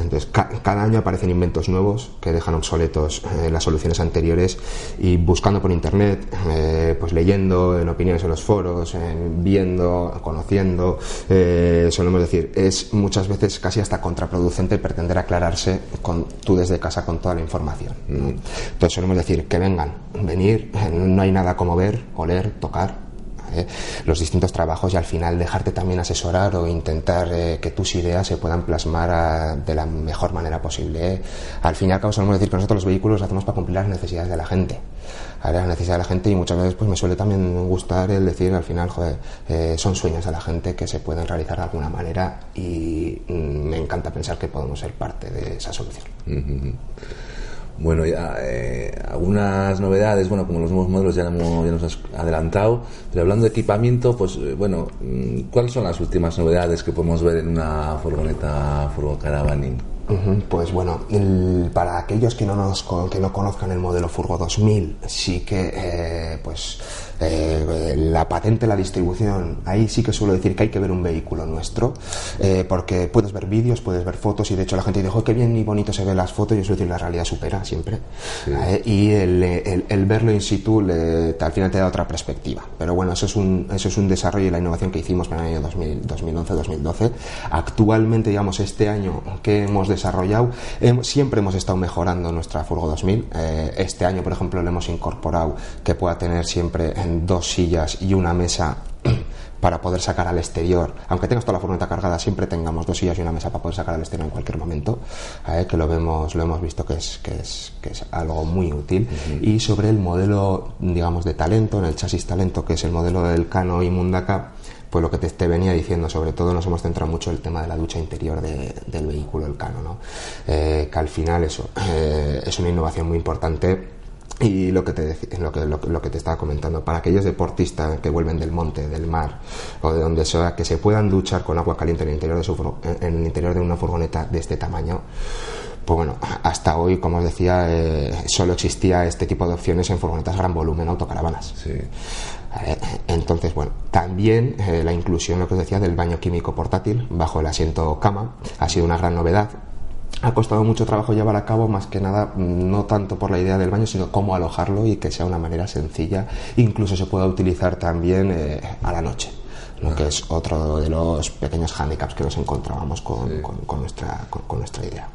Entonces, ca- cada año aparecen inventos nuevos que dejan obsoletos eh, las soluciones anteriores y buscando por internet, eh, pues leyendo en opiniones en los foros, eh, viendo, conociendo, eh, solemos decir, es muchas veces casi hasta contraproducente pretender aclararse con, tú desde casa con toda la información. ¿no? Entonces solemos decir que vengan, venir, eh, no hay nada como ver, oler, tocar, ¿eh? los distintos trabajos y al final dejarte también asesorar o intentar eh, que tus ideas se puedan plasmar ah, de la mejor manera posible. ¿eh? Al fin y al cabo solemos decir que nosotros los vehículos los hacemos para cumplir las necesidades de la gente. Las necesidades de la gente y muchas veces pues me suele también gustar el decir al final, joder, eh, son sueños de la gente que se pueden realizar de alguna manera y mm, me encanta pensar que podemos ser parte de esa solución. Bueno, ya eh, algunas novedades, bueno, como los nuevos modelos ya, nos has adelantado, pero hablando de equipamiento, pues eh, bueno, mm, ¿cuáles son las últimas novedades que podemos ver en una furgoneta Furgo Caravaning? Pues bueno, el- para aquellos que no, nos, que no conozcan el modelo Furgo 2000, sí que eh, pues eh, la patente, la distribución, ahí sí que suelo decir que hay que ver un vehículo nuestro, eh, porque puedes ver vídeos, puedes ver fotos y de hecho la gente dice, "Jo, qué bien y bonito se ven las fotos, yo suelo decir, la realidad supera siempre. Eh, y el, el- el verlo in situ le- al final te da otra perspectiva. Pero bueno, eso es un, eso es un desarrollo y la innovación que hicimos para el año 2000 2011-2012. Actualmente, digamos, este año que hemos desarrollado, hem- siempre hemos estado mejorando nuestra Furgo 2000. Eh, este año, por ejemplo, le hemos incorporado que pueda tener siempre dos sillas y una mesa para poder sacar al exterior, aunque tengas toda la furgoneta cargada, siempre tengamos dos sillas y una mesa para poder sacar al exterior en cualquier momento, eh, que lo vemos, lo hemos visto que es, que es, que es algo muy útil. Y sobre el modelo, digamos, de talento, en el chasis talento, que es el modelo del Cano y Mundaka, pues lo que te, venía diciendo, sobre todo nos hemos centrado mucho en el tema de la ducha interior de- del vehículo, el Cano, ¿no? Eh, que al final eso eh, es una innovación muy importante y lo que, te, estaba comentando, para aquellos deportistas que vuelven del monte, del mar o de donde sea, que se puedan duchar con agua caliente en el interior de, su, en el interior de una furgoneta de este tamaño, pues bueno, hasta hoy, como os decía, eh, solo existía este tipo de opciones en furgonetas gran volumen, autocaravanas. Sí. Eh, Entonces, bueno, también eh, la inclusión, lo que os decía, del baño químico portátil bajo el asiento cama ha sido una gran novedad. Ha costado mucho trabajo llevar a cabo, más que nada, mm, no tanto por la idea del baño, sino cómo alojarlo y que sea una manera sencilla. Incluso se pueda utilizar también eh, a la noche, lo que es otro de los pequeños hándicaps que nos encontrábamos con, con- con nuestra, con- nuestra idea.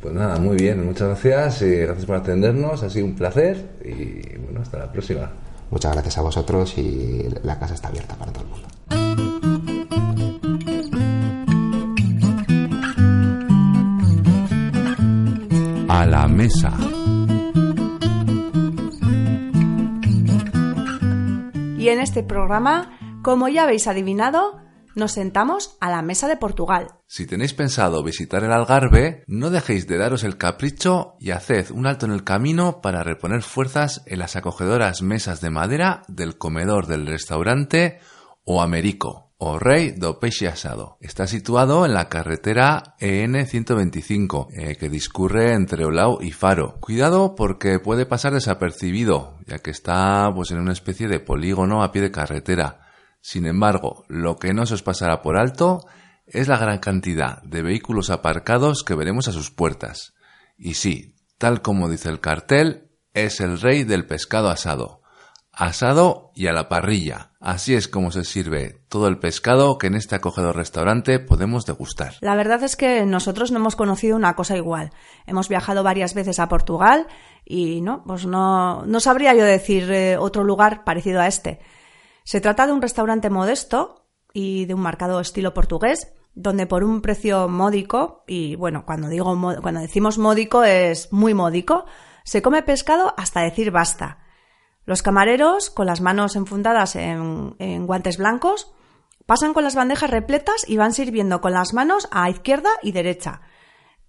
Pues nada, muy bien, muchas gracias, eh, gracias por atendernos, ha sido un placer y bueno, hasta la próxima. Muchas gracias a vosotros y la casa está abierta para todo el mundo. A la mesa. Y en este programa, como ya habéis adivinado, nos sentamos a la mesa de Portugal. Si tenéis pensado visitar el Algarve, no dejéis de daros el capricho y haced un alto en el camino para reponer fuerzas en las acogedoras mesas de madera del comedor del restaurante o Américo, o Rey do Peixe Asado. Está situado en la carretera EN 125, eh, que discurre entre Olau y Faro. Cuidado porque puede pasar desapercibido, ya que está pues en una especie de polígono a pie de carretera. Sin embargo, lo que no se os pasará por alto es la gran cantidad de vehículos aparcados que veremos a sus puertas. Y sí, tal como dice el cartel, es el rey del pescado asado. Asado y a la parrilla. Así es como se sirve todo el pescado que en este acogedor restaurante podemos degustar. La verdad es que nosotros no hemos conocido una cosa igual. Hemos viajado varias veces a Portugal y no, pues no, no sabría yo decir eh, otro lugar parecido a este. Se trata de un restaurante modesto y de un marcado estilo portugués, donde por un precio módico, y bueno, cuando digo cuando decimos módico es muy módico, se come pescado hasta decir basta. Los camareros, con las manos enfundadas en, guantes blancos, pasan con las bandejas repletas y van sirviendo con las manos a izquierda y derecha.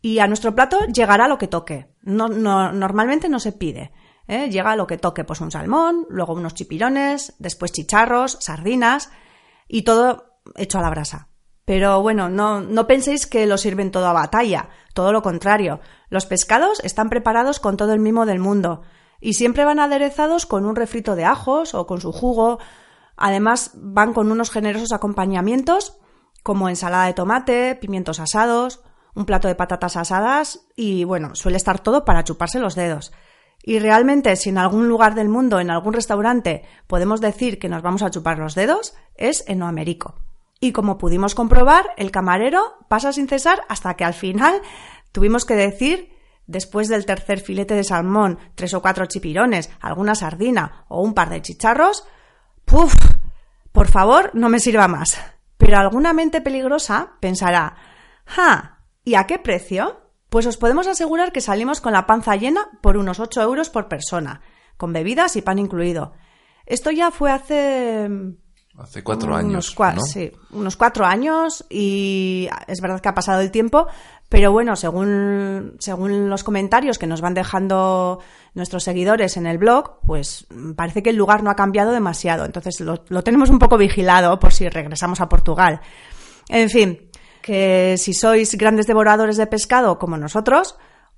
Y a nuestro plato llegará lo que toque. No, no- normalmente no se pide. ¿Eh? Llega lo que toque, pues un salmón, luego unos chipirones, después chicharros, sardinas y todo hecho a la brasa. Pero bueno, no, no penséis que lo sirven todo a batalla, todo lo contrario. Los pescados están preparados con todo el mimo del mundo y siempre van aderezados con un refrito de ajos o con su jugo. Además, van con unos generosos acompañamientos como ensalada de tomate, pimientos asados, un plato de patatas asadas y bueno, suele estar todo para chuparse los dedos. Y realmente, si en algún lugar del mundo, en algún restaurante, podemos decir que nos vamos a chupar los dedos, es en Noamérico. Y como pudimos comprobar, el camarero pasa sin cesar hasta que al final tuvimos que decir, después del tercer filete de salmón, tres o cuatro chipirones, alguna sardina o un par de chicharros, ¡puf! Por favor, no me sirva más. Pero alguna mente peligrosa pensará, ¡ja! ¿Y a qué precio? Pues os podemos asegurar que salimos con la panza llena por unos 8 euros por persona, con bebidas y pan incluido. Esto ya fue hace... Hace cuatro años. ¿no? Sí, unos cuatro años y es verdad que ha pasado el tiempo, pero bueno, según, según los comentarios que nos van dejando nuestros seguidores en el blog, pues parece que el lugar no ha cambiado demasiado. Entonces lo, lo tenemos un poco vigilado por si regresamos a Portugal. En fin, que si sois grandes devoradores de pescado como nosotros,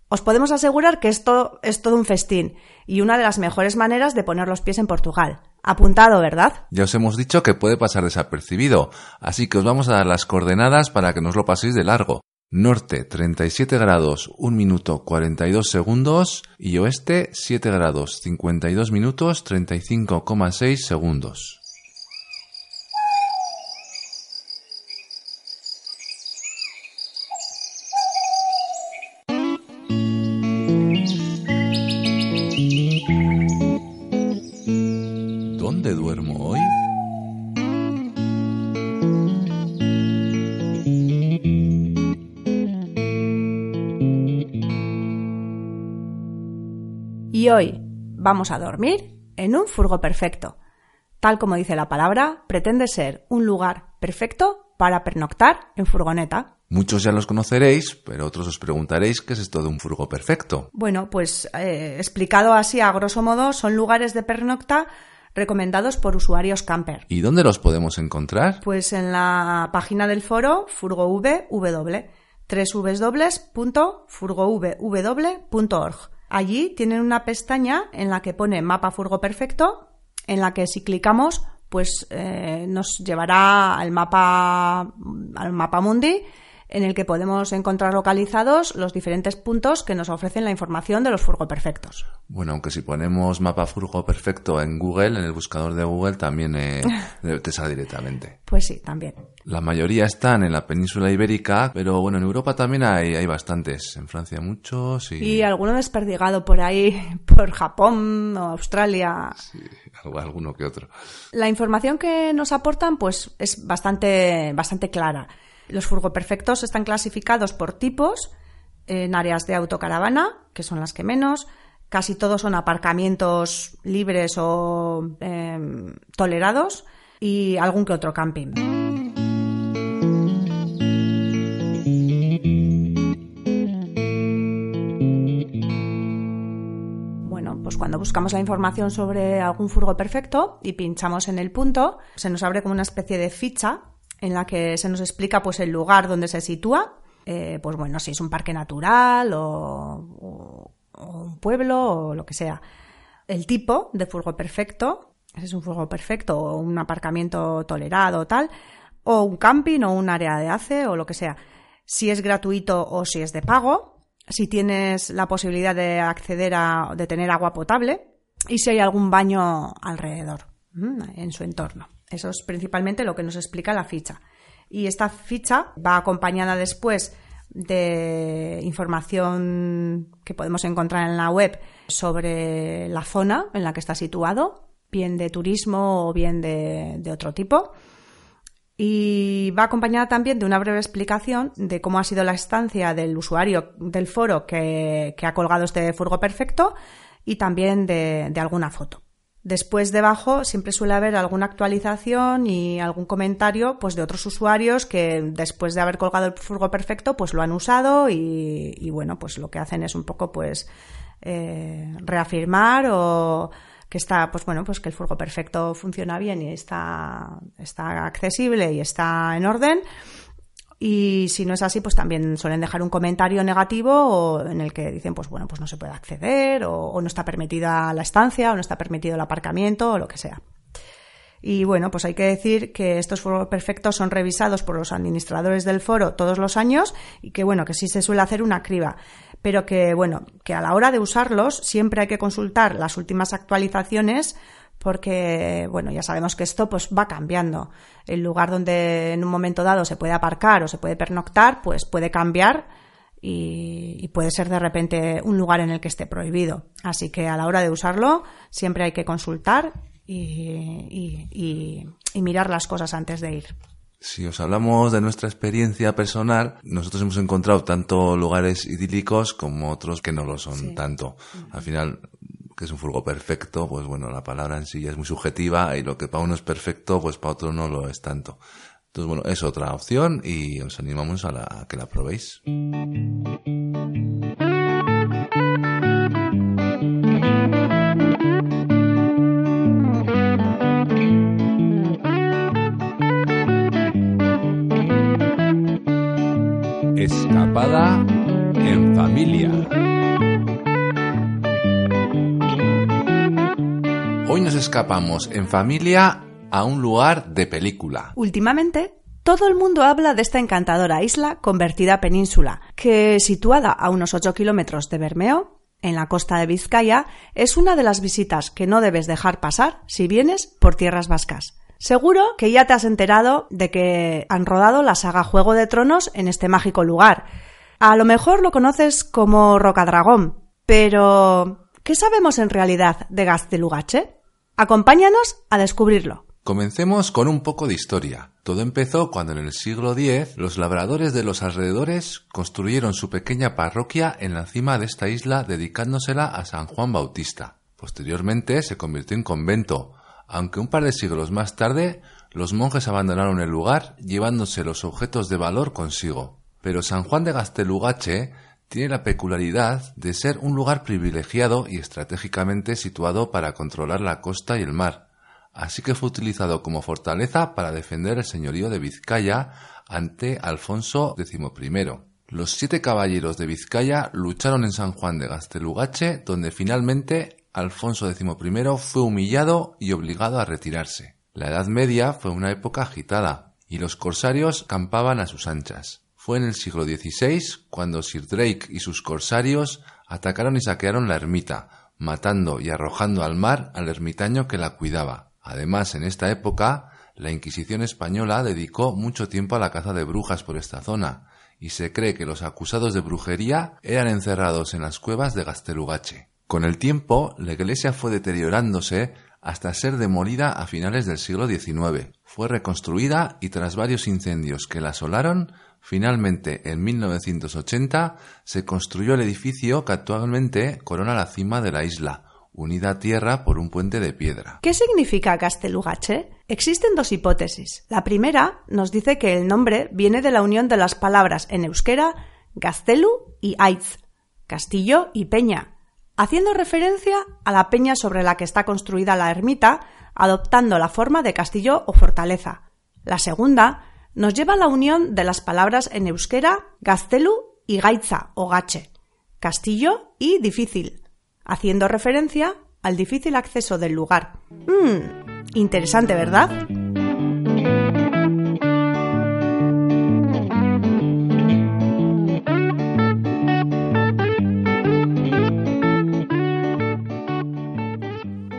os podemos asegurar que esto es todo un festín y una de las mejores maneras de poner los pies en Portugal. Apuntado, ¿verdad? Ya os hemos dicho que puede pasar desapercibido, así que os vamos a dar las coordenadas para que no os lo paséis de largo. Norte 37 grados 1 minuto 42 segundos y oeste 7 grados 52 minutos 35,6 segundos. Y hoy vamos a dormir en un furgo perfecto. Tal como dice la palabra, pretende ser un lugar perfecto para pernoctar en furgoneta. Muchos ya los conoceréis, pero otros os preguntaréis qué es esto de un furgo perfecto. Bueno, pues eh, explicado así a grosso modo, son lugares de pernocta recomendados por usuarios camper. ¿Y dónde los podemos encontrar? Pues en la página del foro www.furgovw.org. Allí tienen una pestaña en la que pone mapa furgo perfecto, en la que si clicamos, pues eh, nos llevará al mapa, al mapa mundi en el que podemos encontrar localizados los diferentes puntos que nos ofrecen la información de los furgo perfectos. Bueno, aunque si ponemos mapa furgo perfecto en Google, en el buscador de Google, también eh, te sale directamente. Pues sí, también. La mayoría están en la península ibérica, pero bueno, en Europa también hay, hay bastantes. En Francia muchos y... Y alguno desperdigado por ahí, por Japón o Australia. Sí, alguno que otro. La información que nos aportan pues es bastante, bastante clara. Los furgoperfectos están clasificados por tipos en áreas de autocaravana, que son las que menos. Casi todos son aparcamientos libres o em, tolerados y algún que otro camping. Bueno, pues cuando buscamos la información sobre algún furgo perfecto y pinchamos en el punto, se nos abre como una especie de ficha en la que se nos explica pues el lugar donde se sitúa, eh, pues bueno, si es un parque natural o, un pueblo o lo que sea. El tipo de furgo perfecto, si es un furgo perfecto o un aparcamiento tolerado o tal, o un camping o un área de ACE o lo que sea. Si es gratuito o si es de pago, si tienes la posibilidad de acceder a, de tener agua potable y si hay algún baño alrededor, en su entorno. Eso es principalmente lo que nos explica la ficha. Y esta ficha va acompañada después de información que podemos encontrar en la web sobre la zona en la que está situado, bien de turismo o bien de, otro tipo. Y va acompañada también de una breve explicación de cómo ha sido la estancia del usuario del foro que, ha colgado este furgo perfecto y también de alguna foto. Después debajo siempre suele haber alguna actualización y algún comentario pues de otros usuarios que después de haber colgado el furgo perfecto pues lo han usado y, bueno pues lo que hacen es un poco pues eh, reafirmar o que está, pues bueno, pues que el furgo perfecto funciona bien y está, está accesible y está en orden. Y si no es así, pues también suelen dejar un comentario negativo o en el que dicen, pues bueno, pues no se puede acceder o, o no está permitida la estancia o no está permitido el aparcamiento o lo que sea. Y bueno, pues hay que decir que estos foros perfectos son revisados por los administradores del foro todos los años y que bueno, que sí se suele hacer una criba. Pero que bueno, que a la hora de usarlos siempre hay que consultar las últimas actualizaciones porque bueno, ya sabemos que esto pues va cambiando. El lugar donde en un momento dado se puede aparcar o se puede pernoctar, pues puede cambiar y, y, puede ser de repente un lugar en el que esté prohibido. Así que a la hora de usarlo siempre hay que consultar y, y, y, mirar las cosas antes de ir. Si os hablamos de nuestra experiencia personal, nosotros hemos encontrado tanto lugares idílicos como otros que no lo son sí. tanto. Al final, que es un furgo perfecto, pues bueno, la palabra en sí ya es muy subjetiva y lo que para uno es perfecto, pues para otro no lo es tanto. Entonces, bueno, es otra opción y os animamos a, la, a que la probéis. Escapada en familia. Hoy nos escapamos en familia a un lugar de película. Últimamente, todo el mundo habla de esta encantadora isla convertida península, que situada a unos 8 kilómetros de Bermeo, en la costa de Vizcaya, es una de las visitas que no debes dejar pasar si vienes por tierras vascas. Seguro que ya te has enterado de que han rodado la saga Juego de Tronos en este mágico lugar. A lo mejor lo conoces como Rocadragón, pero ¿qué sabemos en realidad de Gaztelugache? Acompáñanos a descubrirlo. Comencemos con un poco de historia. Todo empezó cuando en el siglo X los labradores de los alrededores construyeron su pequeña parroquia en la cima de esta isla dedicándosela a San Juan Bautista. Posteriormente se convirtió en convento, aunque un par de siglos más tarde los monjes abandonaron el lugar llevándose los objetos de valor consigo. Pero San Juan de Gastelugache tiene la peculiaridad de ser un lugar privilegiado y estratégicamente situado para controlar la costa y el mar, así que fue utilizado como fortaleza para defender el señorío de Vizcaya ante Alfonso XI. Los siete caballeros de Vizcaya lucharon en San Juan de Gastelugache, donde finalmente Alfonso XI fue humillado y obligado a retirarse. La Edad Media fue una época agitada, y los corsarios campaban a sus anchas. Fue en el siglo XVI cuando Sir Drake y sus corsarios atacaron y saquearon la ermita, matando y arrojando al mar al ermitaño que la cuidaba. Además, en esta época, la Inquisición española dedicó mucho tiempo a la caza de brujas por esta zona, y se cree que los acusados de brujería eran encerrados en las cuevas de Gastelugache. Con el tiempo, la iglesia fue deteriorándose hasta ser demolida a finales del siglo XIX. Fue reconstruida y tras varios incendios que la asolaron, finalmente en 1980 se construyó el edificio que actualmente corona la cima de la isla, unida a tierra por un puente de piedra. ¿Qué significa Castelugache? Existen dos hipótesis. La primera nos dice que el nombre viene de la unión de las palabras en euskera Gastelu y Aitz, castillo y peña, haciendo referencia a la peña sobre la que está construida la ermita, adoptando la forma de castillo o fortaleza. La segunda nos lleva a la unión de las palabras en euskera gaztelu y gaitza o gache, castillo y difícil, haciendo referencia al difícil acceso del lugar. Mmm, interesante, ¿verdad?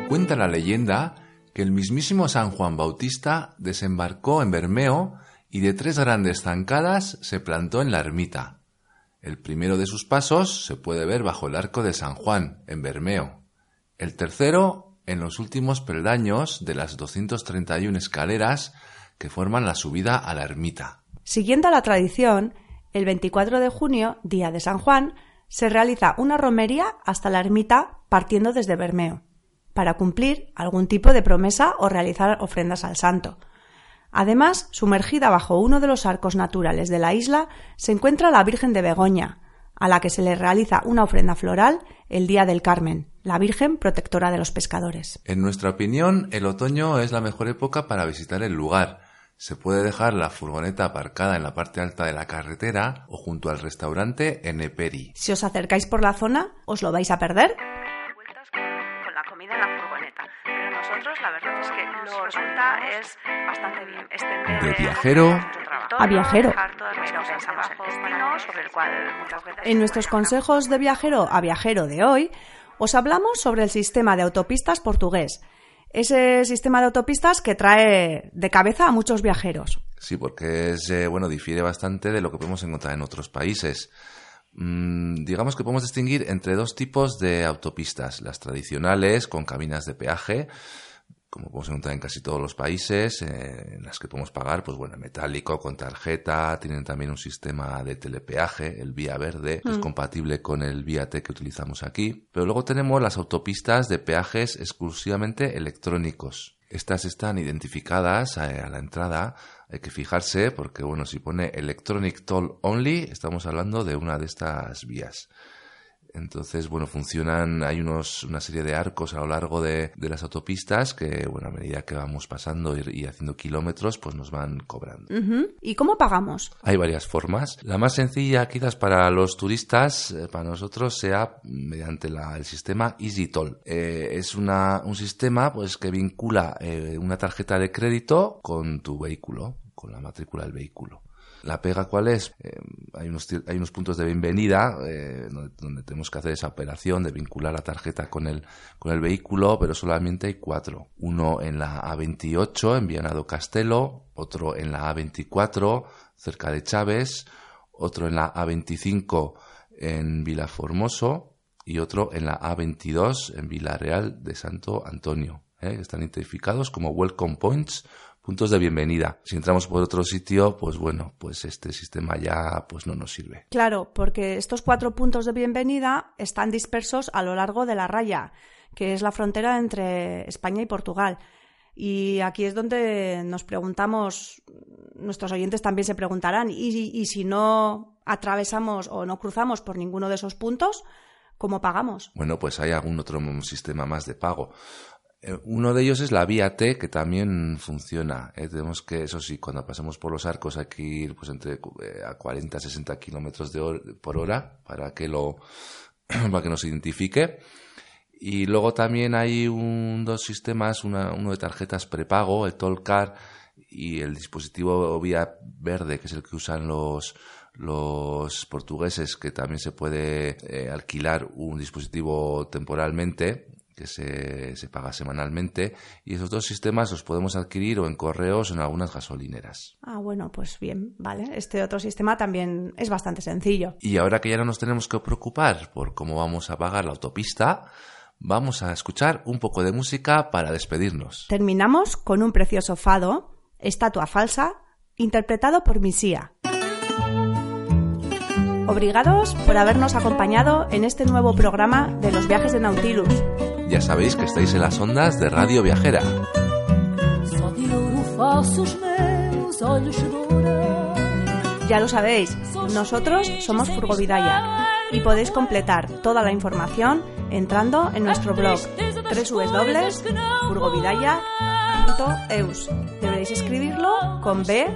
Cuenta la leyenda que el mismísimo San Juan Bautista desembarcó en Bermeo y de tres grandes zancadas se plantó en la ermita. El primero de sus pasos se puede ver bajo el arco de San Juan, en Bermeo. El tercero, en los últimos peldaños de las 231 escaleras que forman la subida a la ermita. Siguiendo la tradición, el 24 de junio, día de San Juan, se realiza una romería hasta la ermita partiendo desde Bermeo para cumplir algún tipo de promesa o realizar ofrendas al santo. Además, sumergida bajo uno de los arcos naturales de la isla se encuentra la Virgen de Begoña, a la que se le realiza una ofrenda floral el Día del Carmen, la Virgen protectora de los pescadores. En nuestra opinión, el otoño es la mejor época para visitar el lugar. Se puede dejar la furgoneta aparcada en la parte alta de la carretera o junto al restaurante en Eperi. Si os acercáis por la zona, ¿os lo vais a perder? Nosotros la verdad es que lo resulta es bastante bien. Extender De viajero a viajero. En nuestros consejos de viajero a viajero de hoy, os hablamos sobre el sistema de autopistas portugués. Ese sistema de autopistas que trae de cabeza a muchos viajeros. Sí, porque es, eh, bueno, difiere bastante de lo que podemos encontrar en otros países. Mm, digamos que podemos distinguir entre dos tipos de autopistas. Las tradicionales, con cabinas de peaje, como podemos encontrar en casi todos los países, eh, en las que podemos pagar, pues bueno, metálico, con tarjeta, tienen también un sistema de telepeaje, el Vía Verde, que es mm. compatible con el Vía T que utilizamos aquí. Pero luego tenemos las autopistas de peajes exclusivamente electrónicos. Estas están identificadas a, eh, a la entrada, hay que fijarse porque, bueno, si pone Electronic Toll Only, estamos hablando de una de estas vías. Entonces, bueno, funcionan, hay unos, una serie de arcos a lo largo de, de las autopistas que, bueno, a medida que vamos pasando y, haciendo kilómetros, pues nos van cobrando. ¿Y cómo pagamos? Hay varias formas. La más sencilla, quizás para los turistas, eh, para nosotros, sea mediante la, el sistema EasyToll. Eh, es una, un sistema, pues, que vincula eh, una tarjeta de crédito con tu vehículo, con la matrícula del vehículo. La pega cuál es? Eh, hay, unos, hay unos puntos de bienvenida eh, donde, tenemos que hacer esa operación de vincular la tarjeta con el, con el vehículo, pero solamente hay cuatro. Uno en la A28 en Vianado Castelo, otro en la A24 cerca de Chávez, otro en la A25 en Vila Formoso y otro en la A22 en Villarreal de Santo Antonio. ¿eh? están identificados como Welcome Points puntos de bienvenida. Si entramos por otro sitio, pues bueno, pues este sistema ya pues no nos sirve. Claro, porque estos cuatro puntos de bienvenida están dispersos a lo largo de la raya, que es la frontera entre España y Portugal. Y aquí es donde nos preguntamos, nuestros oyentes también se preguntarán, ¿y, y si no atravesamos o no cruzamos por ninguno de esos puntos, ¿cómo pagamos? Bueno, pues hay algún otro sistema más de pago. Eh, uno de ellos es la vía T, que también funciona. Eh, tenemos que, eso sí, cuando pasamos por los arcos hay que ir pues, entre eh, a 40, 60 kilómetros por hora para que, lo, para que nos identifique. Y luego también hay un, dos sistemas, uno de tarjetas prepago, el Tollcar y el dispositivo vía verde, que es el que usan los, los portugueses, que también se puede alquilar un dispositivo temporalmente que se, se, paga semanalmente y esos dos sistemas los podemos adquirir o en correos o en algunas gasolineras. Ah, bueno, pues bien, vale. Este otro sistema también es bastante sencillo. Y ahora que ya no nos tenemos que preocupar por cómo vamos a pagar la autopista, vamos a escuchar un poco de música para despedirnos. Terminamos con un precioso fado, Estatua Falsa, interpretado por Misía. Obrigados por habernos acompañado en este nuevo programa de los viajes de Nautilus. Ya sabéis que estáis en las ondas de Radio Viajera. Ya lo sabéis, nosotros somos Furgovidaya y podéis completar toda la información entrando en nuestro blog www.furgovidaya.eus. Deberéis escribirlo con B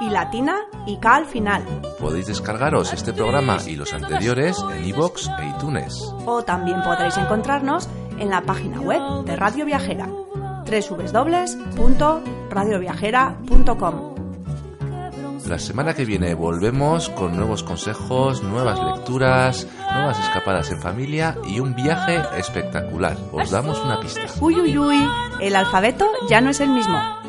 y latina y K al final. Podéis descargaros este programa y los anteriores en iVoox e iTunes. O también podréis encontrarnos en la página web de Radio Viajera www.radioviajera.com. La semana que viene volvemos con nuevos consejos, nuevas lecturas, nuevas escapadas en familia y un viaje espectacular. Os damos una pista. Uy, uy, uy, el alfabeto ya no es el mismo.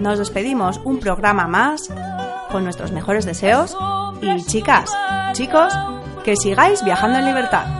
Nos despedimos un programa más con nuestros mejores deseos y chicas, chicos, que sigáis viajando en libertad.